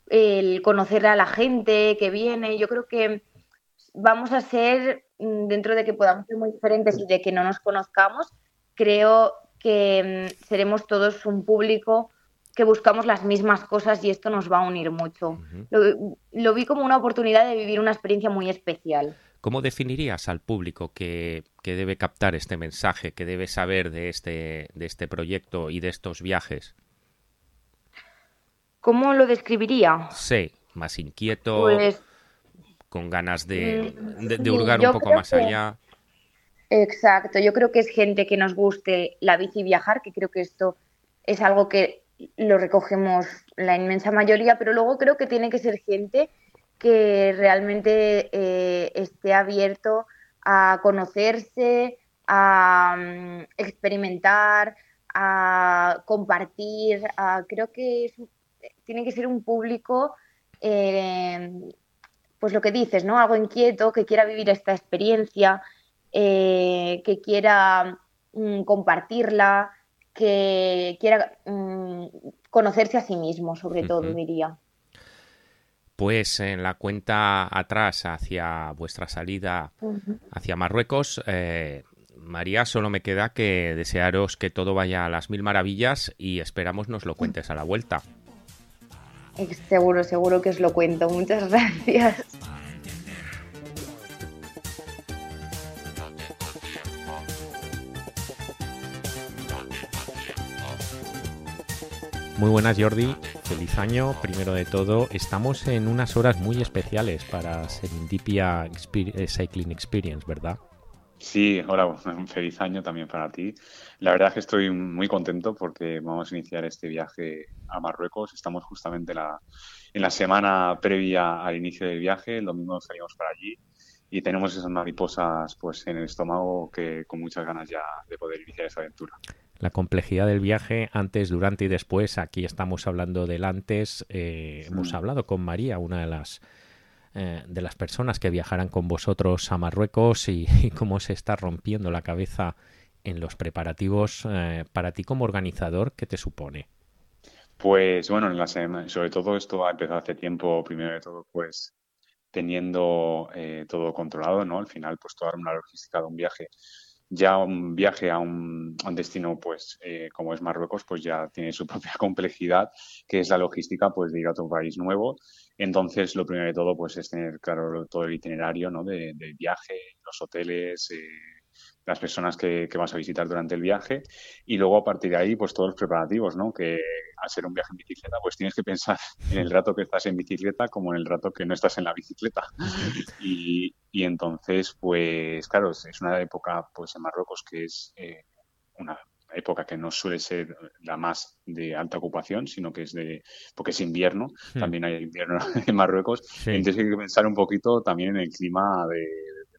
el conocer a la gente que viene, yo creo que vamos a ser, mm, dentro de que podamos ser muy diferentes y de que no nos conozcamos, creo que mm, seremos todos un público que buscamos las mismas cosas y esto nos va a unir mucho. lo, vi como una oportunidad de vivir una experiencia muy especial.
¿Cómo definirías al público que, debe captar este mensaje, que debe saber de este, de este proyecto y de estos viajes?
¿Cómo lo describiría?
Sí, más inquieto, pues, con ganas de, mm, hurgar un poco más allá.
Exacto, yo creo que es gente que nos guste la bici y viajar, que creo que esto es algo que lo recogemos la inmensa mayoría, pero luego creo que tiene que ser gente que realmente eh, esté abierto a conocerse, a mm, experimentar, a compartir. creo que tiene que ser un público, eh, pues lo que dices, ¿no? Algo inquieto, que quiera vivir esta experiencia, eh, que quiera mm, compartirla, que quiera mm, conocerse a sí mismo, sobre todo, diría.
Pues en la cuenta atrás hacia vuestra salida hacia Marruecos, eh, María, solo me queda que desearos que todo vaya a las mil maravillas y esperamos nos lo cuentes a la vuelta.
Seguro, seguro que os lo cuento. Muchas gracias.
Muy buenas Jordi, feliz año. Primero de todo, estamos en unas horas muy especiales para Serendipia eh, Cycling Experience, ¿verdad?
Sí, hola, un feliz año también para ti. La verdad es que estoy muy contento porque vamos a iniciar este viaje a Marruecos. Estamos justamente la, en la semana previa al inicio del viaje, el domingo salimos para allí y tenemos esas mariposas pues en el estómago que con muchas ganas ya de poder iniciar esa aventura.
La complejidad del viaje antes, durante y después. Aquí estamos hablando del antes. Eh, hemos hablado con María, una de las eh, de las personas que viajarán con vosotros a Marruecos y, cómo se está rompiendo la cabeza en los preparativos. Eh, para ti como organizador, ¿qué te supone?
Pues bueno, en la sobre todo esto ha empezado hace tiempo, primero de todo, pues teniendo todo controlado, ¿no? Al final, pues toda una logística de un viaje, ya un viaje a un, destino, pues eh, como es Marruecos, pues ya tiene su propia complejidad, que es la logística, pues de ir a otro país nuevo. Entonces, lo primero de todo, pues es tener claro todo el itinerario, ¿no? De, del viaje, los hoteles, eh, las personas que, vas a visitar durante el viaje y luego a partir de ahí pues todos los preparativos, ¿no? Que al ser un viaje en bicicleta pues tienes que pensar en el rato que estás en bicicleta como en el rato que no estás en la bicicleta y, entonces pues claro es una época pues en Marruecos que es eh, una época que no suele ser la más de alta ocupación, sino que es de, porque es invierno, hmm. también hay invierno en Marruecos, entonces hay que pensar un poquito también en el clima de,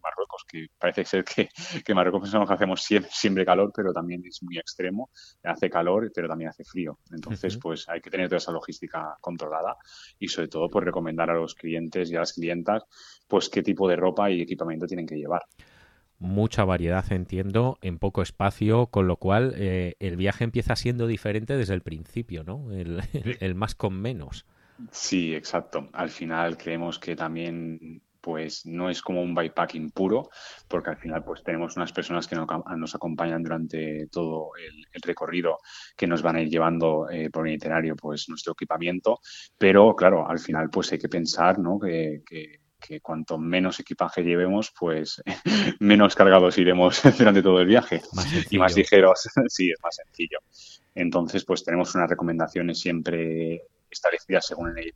Marruecos, que parece ser que, que Marruecos pensamos que hacemos siempre, siempre, calor, pero también es muy extremo, hace calor, pero también hace frío. Entonces, pues hay que tener toda esa logística controlada y sobre todo, pues recomendar a los clientes y a las clientas, pues qué tipo de ropa y equipamiento tienen que llevar
mucha variedad, entiendo, en poco espacio, con lo cual eh, el viaje empieza siendo diferente desde el principio, ¿no? el, más con menos.
Sí, exacto. Al final creemos que también pues no es como un bikepacking puro, porque al final pues tenemos unas personas que nos acompañan durante todo el, recorrido, que nos van a ir llevando eh, por el itinerario pues nuestro equipamiento, pero claro, al final pues hay que pensar ¿no? que, cuanto menos equipaje llevemos, pues menos cargados iremos durante todo el viaje y más ligeros, sí, es más sencillo. Entonces, pues tenemos unas recomendaciones siempre establecidas según el,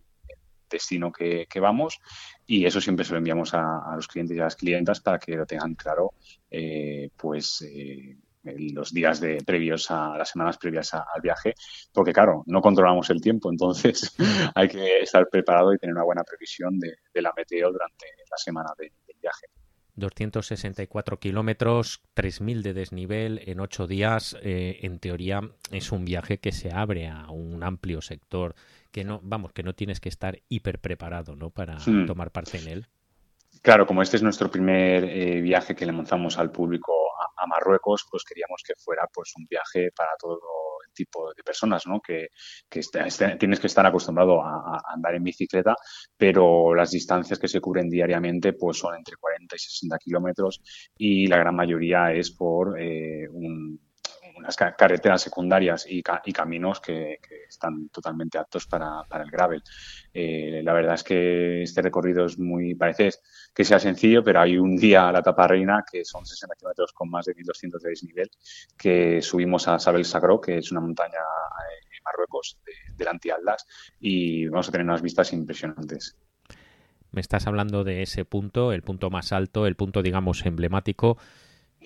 destino que, vamos y eso siempre se lo enviamos a, los clientes y a las clientas para que lo tengan claro eh, pues eh, los días de previos a las semanas previas al viaje porque claro no controlamos el tiempo entonces hay que estar preparado y tener una buena previsión de, la meteo durante la semana del viaje
264 kilómetros, 3.000 de desnivel en 8 días. Eh, en teoría es un viaje que se abre a un amplio sector que no, vamos, que no tienes que estar hiper preparado, ¿no? Para hmm. tomar parte en él.
Claro, como este es nuestro primer eh, viaje que le montamos al público a, Marruecos, pues queríamos que fuera pues un viaje para todo el tipo de personas, ¿no? Que, tienes que estar acostumbrado a, andar en bicicleta, pero las distancias que se cubren diariamente pues son entre 40 y 60 kilómetros y la gran mayoría es por eh, un unas carreteras secundarias y, caminos que, están totalmente aptos para, el gravel. Eh, la verdad es que este recorrido es muy, parece que sea sencillo, pero hay un día a la etapa reina que son 60 kilómetros con más de 1200 de desnivel, que subimos a Sabel Sagro, que es una montaña en Marruecos, del Antialdas, y vamos a tener unas vistas impresionantes.
Me estás hablando de ese punto, el punto más alto, el punto, digamos, emblemático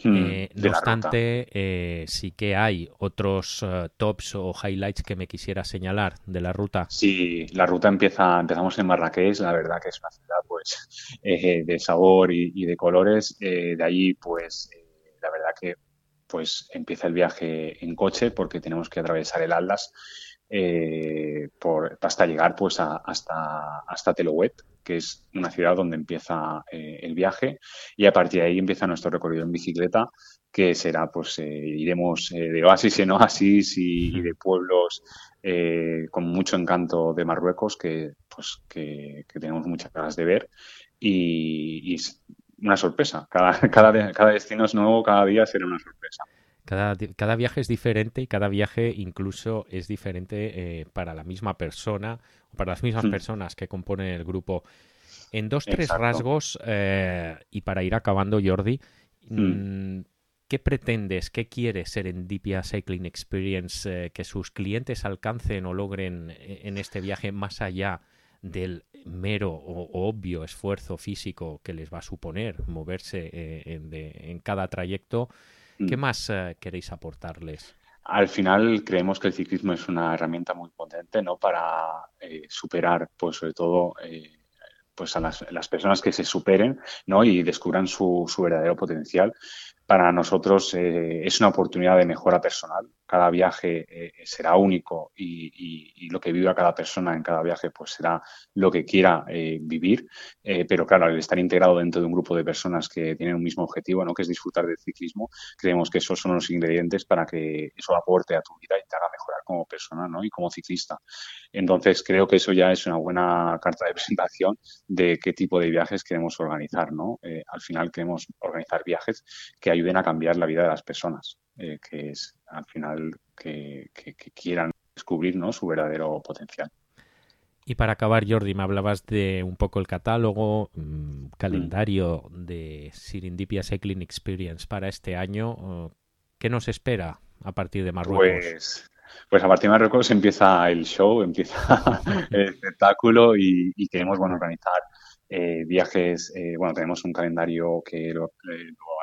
Hmm, eh, no obstante, eh, sí que hay otros eh, tops o highlights que me quisiera señalar de la ruta.
Sí, la ruta empieza, empezamos en Marrakech, la verdad que es una ciudad pues de sabor y, de colores. de allí, pues, la verdad que pues empieza el viaje en coche porque tenemos que atravesar el Atlas por, hasta llegar pues hasta, hasta Telowet, que es una ciudad donde empieza eh, el viaje y a partir de ahí empieza nuestro recorrido en bicicleta que será pues eh, iremos eh, de oasis en oasis y, de pueblos con mucho encanto de Marruecos que pues que, tenemos muchas ganas de ver. Y, una sorpresa. Cada, cada, cada destino es nuevo cada día será una sorpresa.
Cada, cada, viaje es diferente y cada viaje incluso es diferente para la misma persona para las mismas hmm. personas que componen el grupo. En dos, tres rasgos, eh, y para ir acabando, Jordi, hmm. mm, ¿qué pretendes, qué quieres Serendipia Cycling Experience eh, que sus clientes alcancen o logren eh, en este viaje más allá del mero o obvio esfuerzo físico que les va a suponer moverse eh, en, cada trayecto, ¿qué mm. más queréis aportarles?
Al final creemos que el ciclismo es una herramienta muy potente ¿no? para eh, superar, pues sobre todo, pues a las, personas que se superen ¿no? y descubran su, su verdadero potencial para nosotros eh, es una oportunidad de mejora personal. Cada viaje eh, será único y, lo que viva cada persona en cada viaje pues será lo que quiera eh, vivir. pero claro, al estar integrado dentro de un grupo de personas que tienen un mismo objetivo, ¿no? que es disfrutar del ciclismo, creemos que esos son los ingredientes para que eso aporte a tu vida y te haga mejorar como persona ¿no? y como ciclista. Entonces creo que eso ya es una buena carta de presentación de qué tipo de viajes queremos organizar. ¿no? al final queremos organizar viajes que ayuden a cambiar la vida de las personas, eh, que es al final que, quieran descubrir ¿no? su verdadero potencial.
Y para acabar, Jordi, me hablabas de un poco el catálogo, mm, calendario de Serendipia Cycling Experience para este año. ¿Qué nos espera a partir de Marruecos?
Pues, pues a partir de Marruecos empieza el show, empieza el espectáculo y, y queremos bueno, organizar eh, viajes, eh, bueno, tenemos un calendario que lo,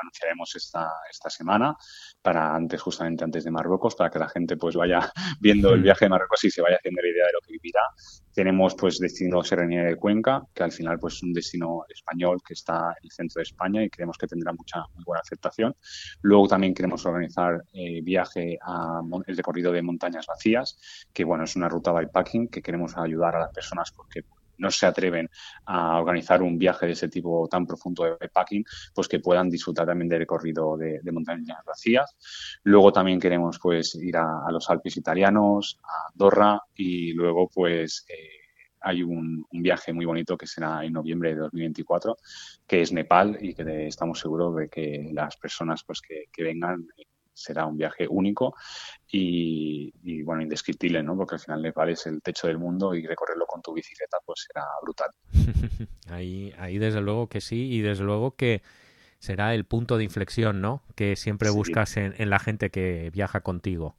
anunciaremos esta, esta semana para antes, justamente antes de Marruecos, para que la gente pues vaya viendo el viaje de Marruecos y se vaya haciendo la idea de lo que vivirá. Tenemos pues destino Serranía de Cuenca, que al final pues es un destino español que está en el centro de España y creemos que tendrá mucha muy buena aceptación. Luego también queremos organizar eh, viaje a el recorrido de montañas vacías, que bueno, es una ruta bikepacking que queremos ayudar a las personas porque no se atreven a organizar un viaje de ese tipo tan profundo de packing, pues que puedan disfrutar también del recorrido de, montañas vacías. Luego también queremos pues ir a, los Alpes italianos, a Andorra y luego pues eh, hay un, viaje muy bonito que será en noviembre de 2024, que es Nepal y que estamos seguros de que las personas pues que, que vengan será un viaje único y, bueno, indescriptible, ¿no? Porque al final Nepal es el techo del mundo y recorrerlo con tu bicicleta pues será brutal.
ahí, ahí desde luego que sí y desde luego que será el punto de inflexión, ¿no? Que siempre buscas en, la gente que viaja contigo.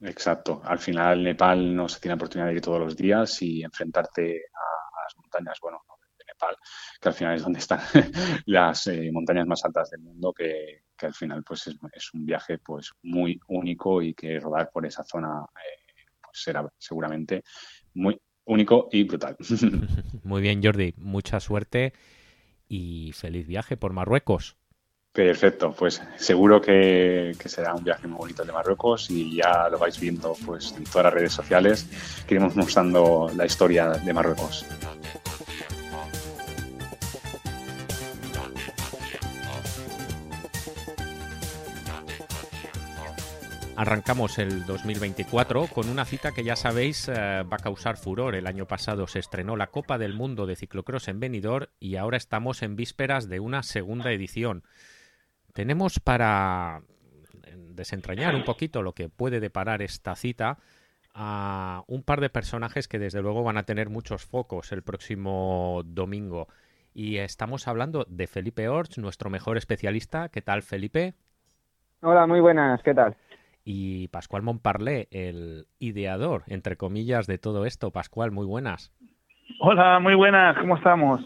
Exacto. Al final Nepal no se tiene oportunidad de ir todos los días y enfrentarte a, las montañas, bueno, de Nepal, que al final es donde están las eh, montañas más altas del mundo, que, que al final pues es, un viaje pues muy único y que rodar por esa zona eh, pues será seguramente muy único y brutal.
Muy bien, Jordi, mucha suerte y feliz viaje por Marruecos.
Perfecto, pues seguro que, que, será un viaje muy bonito de Marruecos y ya lo vais viendo pues en todas las redes sociales que iremos mostrando la historia de Marruecos.
Arrancamos el 2024 con una cita que ya sabéis eh, va a causar furor. El año pasado se estrenó la Copa del Mundo de Ciclocross en Benidorm y ahora estamos en vísperas de una segunda edición. Tenemos para desentrañar un poquito lo que puede deparar esta cita a un par de personajes que desde luego van a tener muchos focos el próximo domingo. Y estamos hablando de Felipe Orts, nuestro mejor especialista. ¿Qué tal, Felipe?
Hola, muy buenas, ¿qué tal?
Y Pascual Montparlé, el ideador, entre comillas, de todo esto. Pascual, muy buenas.
Hola, muy buenas, ¿cómo estamos?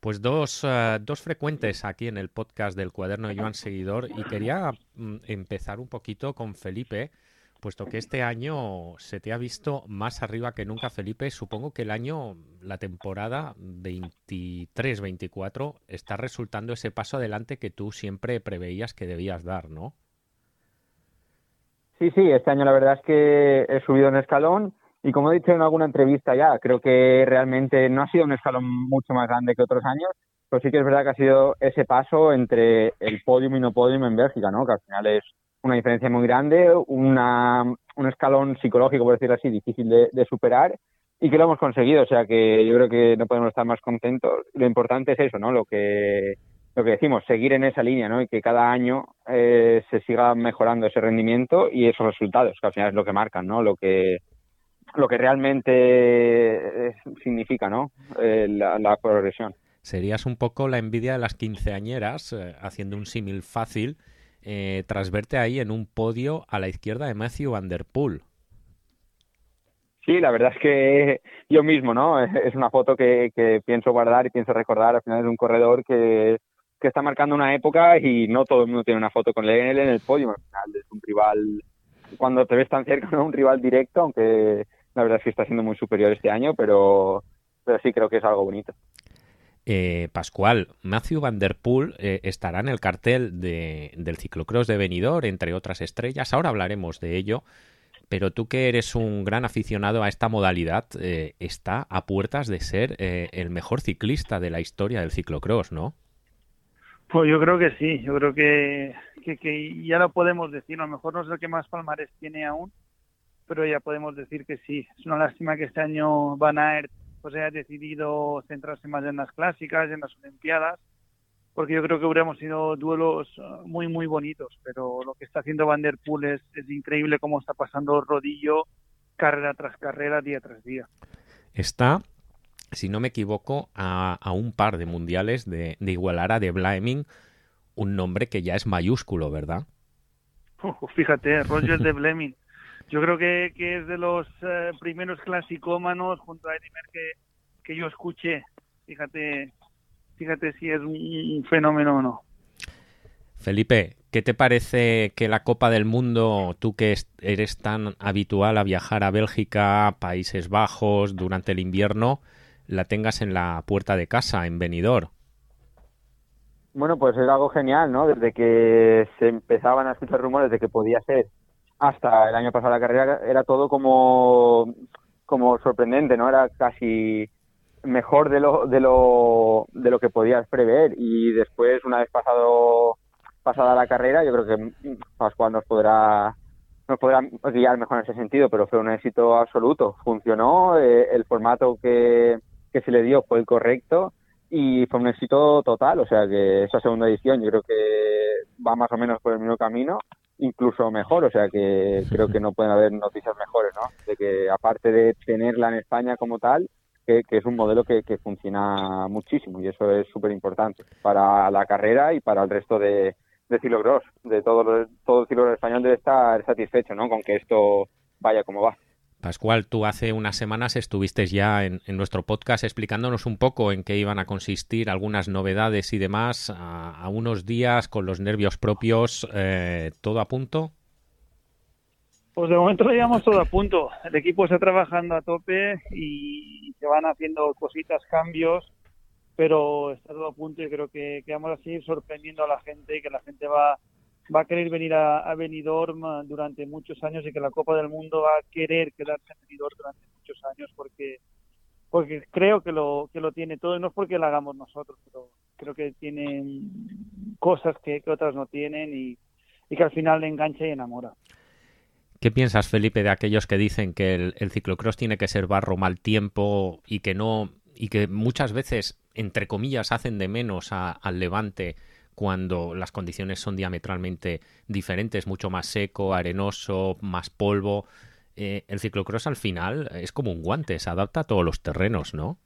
Pues dos, eh, dos frecuentes aquí en el podcast del cuaderno de Joan Seguidor y quería mm, empezar un poquito con Felipe, puesto que este año se te ha visto más arriba que nunca, Felipe. Supongo que el año, la temporada 23-24, está resultando ese paso adelante que tú siempre preveías que debías dar, ¿no?
Sí, sí, este año la verdad es que he subido un escalón y como he dicho en alguna entrevista ya, creo que realmente no ha sido un escalón mucho más grande que otros años, pero sí que es verdad que ha sido ese paso entre el podium y no podium en Bélgica, ¿no? Que al final es una diferencia muy grande, una, un escalón psicológico, por decirlo así, difícil de, de superar y que lo hemos conseguido. O sea que yo creo que no podemos estar más contentos. Lo importante es eso, ¿no? Lo que lo que decimos, seguir en esa línea, ¿no? Y que cada año eh, se siga mejorando ese rendimiento y esos resultados, que al final es lo que marcan, ¿no? Lo que lo que realmente eh, significa, ¿no? Eh, la, progresión.
Serías un poco la envidia de las quinceañeras, haciendo un símil fácil, tras verte ahí en un podio a la izquierda de Matthew Van Der Poel.
Sí, la verdad es que yo mismo, ¿no? Es una foto que, que pienso guardar y pienso recordar. Al final es un corredor que, que está marcando una época y no todo el mundo tiene una foto con él en el podio. Al final es un rival, cuando te ves tan cerca, no un rival directo, aunque la verdad es que está siendo muy superior este año, pero, pero sí creo que es algo bonito.
Eh, Pascual, Matthew Van Der Poel eh, estará en el cartel de, del ciclocross de Benidorm, entre otras estrellas. Ahora hablaremos de ello. Pero tú que eres un gran aficionado a esta modalidad, eh, está a puertas de ser eh, el mejor ciclista de la historia del ciclocross, ¿no?
Pues yo creo que sí, yo creo que, que, ya lo podemos decir, a lo mejor no es el que más palmares tiene aún, pero ya podemos decir que sí. Es una lástima que este año Van Aert pues haya decidido centrarse más en las clásicas, en las Olimpiadas, porque yo creo que hubiéramos sido duelos uh, muy, muy bonitos, pero lo que está haciendo Van Der Poel es, es increíble cómo está pasando rodillo carrera tras carrera, día tras día.
Está, si no me equivoco, a, a un par de mundiales de, de igualar a de Blaming, un nombre que ya es mayúsculo, ¿verdad?
Fíjate, Roger de Bleming. Yo creo que, que, es de los uh, primeros clasicómanos junto a Edimer que, que yo escuché. Fíjate, fíjate si es un fenómeno o no.
Felipe, ¿qué te parece que la Copa del Mundo, tú que eres tan habitual a viajar a Bélgica, Países Bajos durante el invierno, la tengas en la puerta de casa, en Benidorm?
Bueno, pues es algo genial, ¿no? Desde que se empezaban a escuchar rumores de que podía ser hasta el año pasado la carrera, era todo como, como sorprendente, ¿no? Era casi mejor de lo, de lo, de lo que podías prever y después una vez pasado pasada la carrera yo creo que Pascual nos podrá nos podrá guiar mejor en ese sentido pero fue un éxito absoluto funcionó eh, el formato que, que se le dio fue el correcto y fue un éxito total o sea que esa segunda edición yo creo que va más o menos por el mismo camino incluso mejor, o sea que creo que no pueden haber noticias mejores, ¿no? De que aparte de tenerla en España como tal, que, que es un modelo que, que, funciona muchísimo y eso es súper importante para la carrera y para el resto de, de ciclocross. De todo, todo el ciclocross español debe estar satisfecho ¿no? con que esto vaya como va.
Pascual, tú hace unas semanas estuviste ya en, nuestro podcast explicándonos un poco en qué iban a consistir algunas novedades y demás a, a unos días con los nervios propios, eh, todo a punto.
Pues de momento lo llevamos todo a punto. El equipo está trabajando a tope y se van haciendo cositas, cambios, pero está todo a punto y creo que, que vamos a seguir sorprendiendo a la gente y que la gente va, va a querer venir a, a Benidorm durante muchos años y que la Copa del Mundo va a querer quedarse en Benidorm durante muchos años porque porque creo que lo que lo tiene todo no es porque lo hagamos nosotros pero creo que tiene cosas que, que otras no tienen y, y que al final le engancha y enamora.
¿Qué piensas, Felipe, de aquellos que dicen que el, el, ciclocross tiene que ser barro mal tiempo y que no y que muchas veces, entre comillas, hacen de menos al Levante cuando las condiciones son diametralmente diferentes, mucho más seco, arenoso, más polvo? Eh, el ciclocross al final es como un guante, se adapta a todos los terrenos, ¿no?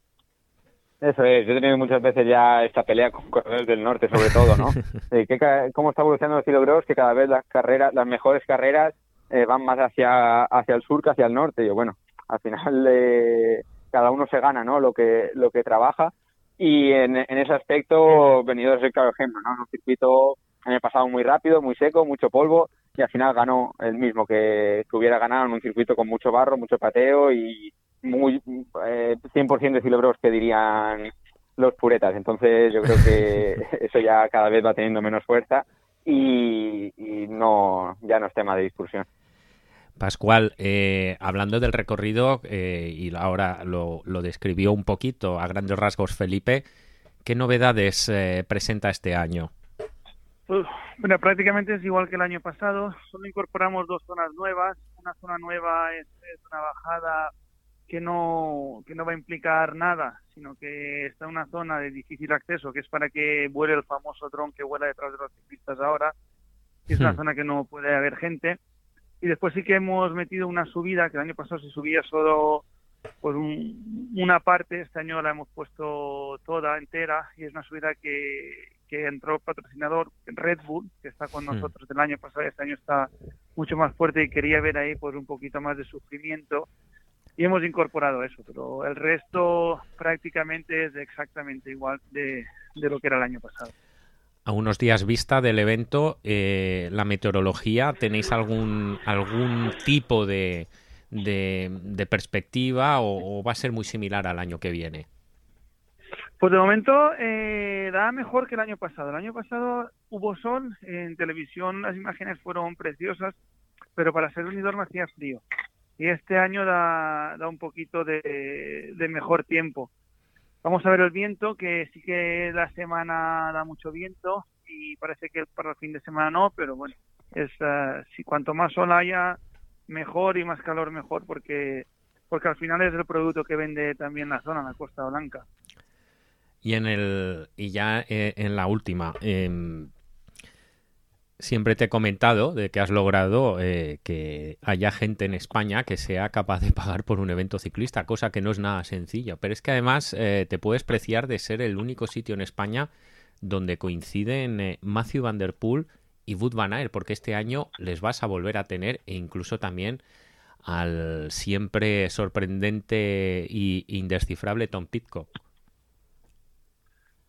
Eso es, yo he tenido muchas veces ya esta pelea con corredores del norte, sobre todo, ¿no? eh, que, ¿Cómo está evolucionando el ciclocross? Que cada vez las carreras, las mejores carreras eh, van más hacia, hacia el sur que hacia el norte. Y yo, bueno, al final eh, cada uno se gana ¿no? lo, que, lo que trabaja. Y en, en ese aspecto, venido es el claro ejemplo, ¿no? Un circuito en el pasado muy rápido, muy seco, mucho polvo, y al final ganó el mismo que, que hubiera ganado en un circuito con mucho barro, mucho pateo y muy eh, 100% de cilobros que dirían los puretas. Entonces yo creo que eso ya cada vez va teniendo menos fuerza y, y no ya no es tema de discusión.
Pascual, eh, hablando del recorrido, eh, y ahora lo, lo, describió un poquito a grandes rasgos Felipe, ¿qué novedades eh, presenta este año?
Pues, bueno, prácticamente es igual que el año pasado, solo incorporamos dos zonas nuevas. Una zona nueva es, es una bajada que no, que no va a implicar nada, sino que está en una zona de difícil acceso, que es para que vuele el famoso dron que vuela detrás de los ciclistas ahora, es una zona que no puede haber gente y después sí que hemos metido una subida, que el año pasado se subía solo pues un, una parte, este año la hemos puesto toda entera y es una subida que, que entró patrocinador Red Bull, que está con nosotros del año pasado, este año está mucho más fuerte y quería ver ahí pues un poquito más de sufrimiento y hemos incorporado eso, pero el resto prácticamente es exactamente igual de, de lo que era el año pasado.
A unos días vista del evento, eh, la meteorología, ¿tenéis algún, algún tipo de, de, perspectiva o, va a ser muy similar al año que viene?
Pues de momento eh, da mejor que el año pasado. El año pasado hubo sol, en televisión las imágenes fueron preciosas, pero para ser unidor hacía frío. Y este año da, da un poquito de, mejor tiempo. Vamos a ver el viento, que sí que la semana da mucho viento y parece que para el fin de semana no, pero bueno, es eh, si cuanto más sol haya, mejor y más calor mejor, porque porque al final es el producto que vende también la zona, la Costa Blanca.
Y en el y ya eh, en la última, em, siempre te he comentado de que has logrado eh, que haya gente en España que sea capaz de pagar por un evento ciclista, cosa que no es nada sencillo. Pero es que además eh, te puedes preciar de ser el único sitio en España donde coinciden Matthew Van Der Poel y Wood Van Aert, porque este año les vas a volver a tener e incluso también al siempre sorprendente e indescifrable Tom Pitcock.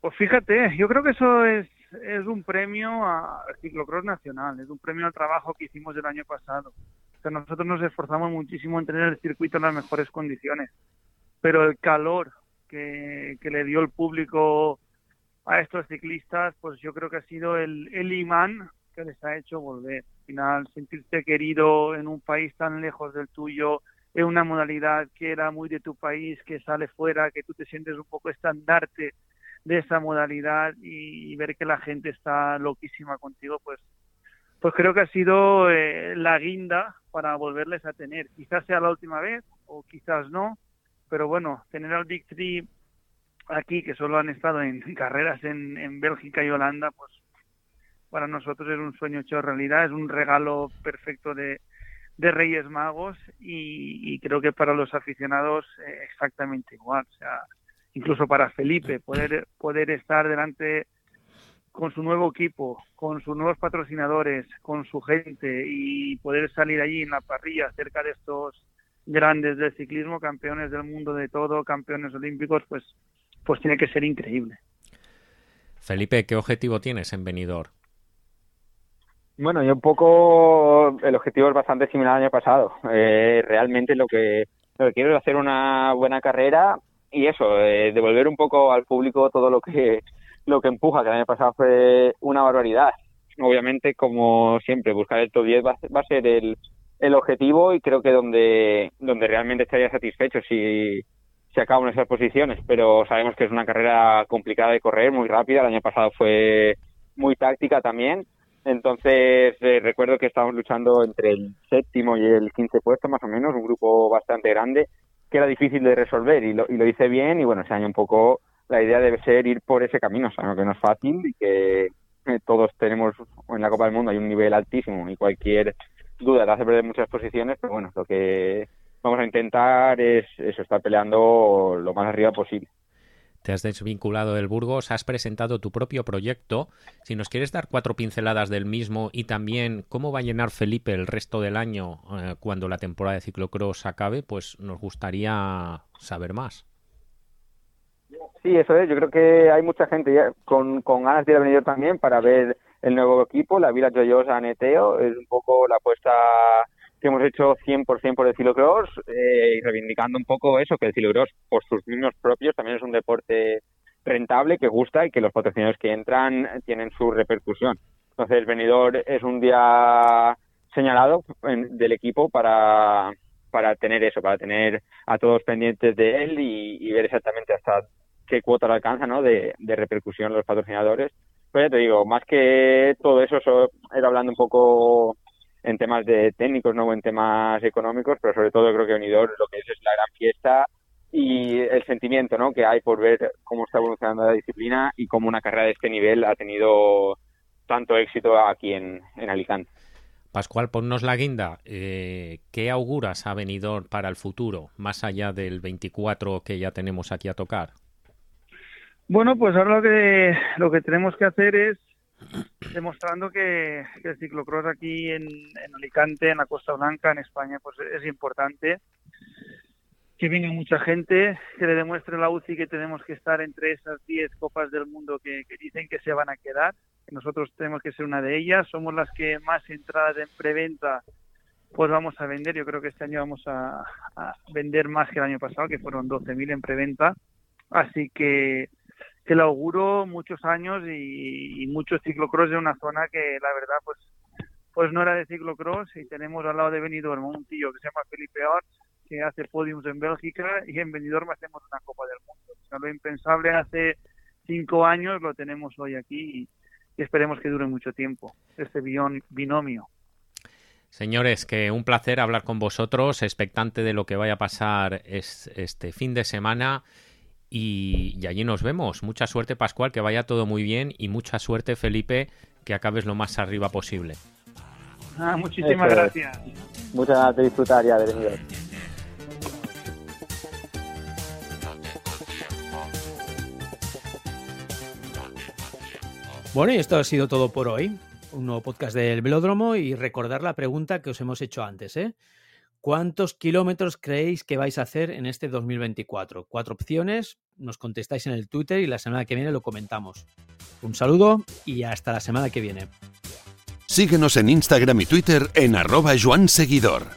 Pues fíjate, yo creo que eso es, es un premio al ciclocross nacional, es un premio al trabajo que hicimos el año pasado. O sea, nosotros nos esforzamos muchísimo en tener el circuito en las mejores condiciones, pero el calor que, que le dio el público a estos ciclistas, pues yo creo que ha sido el, el imán que les ha hecho volver. Al final, sentirte querido en un país tan lejos del tuyo, en una modalidad que era muy de tu país, que sale fuera, que tú te sientes un poco estandarte de esa modalidad y, ver que la gente está loquísima contigo, pues, pues creo que ha sido eh, la guinda para volverles a tener. Quizás sea la última vez o quizás no, pero bueno, tener al Big Three aquí, que solo han estado en carreras en, en Bélgica y Holanda, pues para nosotros es un sueño hecho realidad, es un regalo perfecto de, de Reyes Magos y, creo que para los aficionados eh, exactamente igual. O sea, incluso para Felipe, poder, poder estar delante con su nuevo equipo, con sus nuevos patrocinadores, con su gente y poder salir allí en la parrilla cerca de estos grandes del ciclismo, campeones del mundo de todo, campeones olímpicos, pues, pues tiene que ser increíble.
Felipe, ¿qué objetivo tienes en Benidorm?
Bueno, yo un poco el objetivo es bastante similar al año pasado. Eh, realmente lo que, lo que quiero es hacer una buena carrera y eso, eh, devolver un poco al público todo lo que lo que empuja, que el año pasado fue una barbaridad. Obviamente, como siempre, buscar el top 10 va, va a ser el, el objetivo y creo que donde, donde realmente estaría satisfecho si, acabo en esas posiciones, pero sabemos que es una carrera complicada de correr, muy rápida, el año pasado fue muy táctica también. Entonces, eh, recuerdo que estábamos luchando entre el séptimo y el quince puesto, más o menos, un grupo bastante grande, que era difícil de resolver y lo, y lo hice bien. Y bueno, ese año un poco la idea debe ser ir por ese camino, o que no es fácil y que eh, todos tenemos en la Copa del Mundo hay un nivel altísimo y cualquier duda te hace perder muchas posiciones, pero bueno, lo que vamos a intentar es eso, estar peleando lo más arriba posible
te has desvinculado del Burgos, has presentado tu propio proyecto. Si nos quieres dar cuatro pinceladas del mismo y también cómo va a llenar Felipe el resto del año eh, cuando la temporada de ciclocross acabe, pues nos gustaría saber más.
Sí, eso es. Yo creo que hay mucha gente ya con, con ganas de ir a venir también para ver el nuevo equipo, la Vila Joyosa Neteo. Es un poco la apuesta que hemos hecho 100% por el ciclocross eh, y reivindicando un poco eso, que el ciclocross por sus mismos propios también es un deporte rentable, que gusta y que los patrocinadores que entran tienen su repercusión. Entonces, venidor es un día señalado del equipo para, para tener eso, para tener a todos pendientes de él y, ver exactamente hasta qué cuota lo alcanza ¿no? de, de repercusión los patrocinadores. Pues ya te digo, más que todo eso, eso era hablando un poco en temas de técnicos, no en temas económicos, pero sobre todo creo que Unidor lo que es es la gran fiesta y el sentimiento ¿no? que hay por ver cómo está evolucionando la disciplina y cómo una carrera de este nivel ha tenido tanto éxito aquí en, Alicante.
Pascual, ponnos la guinda. Eh, ¿Qué auguras ha venido para el futuro, más allá del 24 que ya tenemos aquí a tocar?
Bueno, pues ahora lo que, lo que tenemos que hacer es demostrando que, el ciclocross aquí en, Alicante, en la Costa Blanca, en España, pues es importante. que venga mucha gente, que le demuestre la UCI que tenemos que estar entre esas 10 copas del mundo que, dicen que se van a quedar. Que nosotros tenemos que ser una de ellas. Somos las que más entradas en preventa pues vamos a vender. Yo creo que este año vamos a, vender más que el año pasado, que fueron 12.000 en preventa. Así que, que le auguro muchos años y, y muchos ciclocross de una zona que la verdad pues pues no era de ciclocross y tenemos al lado de Benidorm un tío que se llama Felipe Ort que hace podiums en Bélgica y en Benidorm hacemos una Copa del Mundo. Lo impensable hace cinco años lo tenemos hoy aquí y, esperemos que dure mucho tiempo este binomio.
Señores, que un placer hablar con vosotros, expectante de lo que vaya a pasar este fin de semana y, y, allí nos vemos. Mucha suerte Pascual, que vaya todo muy bien y mucha suerte Felipe, que acabes lo más arriba posible.
Ah, muchísimas gracias.
Muchas gracias de disfrutar ya.
Bueno, y esto ha sido todo por hoy. Un nuevo podcast del velódromo y recordar la pregunta que os hemos hecho antes. ¿eh? ¿Cuántos kilómetros creéis que vais a hacer en este 2024? Cuatro opciones, nos contestáis en el Twitter y la semana que viene lo comentamos. Un saludo y hasta la semana que viene.
Síguenos en Instagram y Twitter en arroba Seguidor.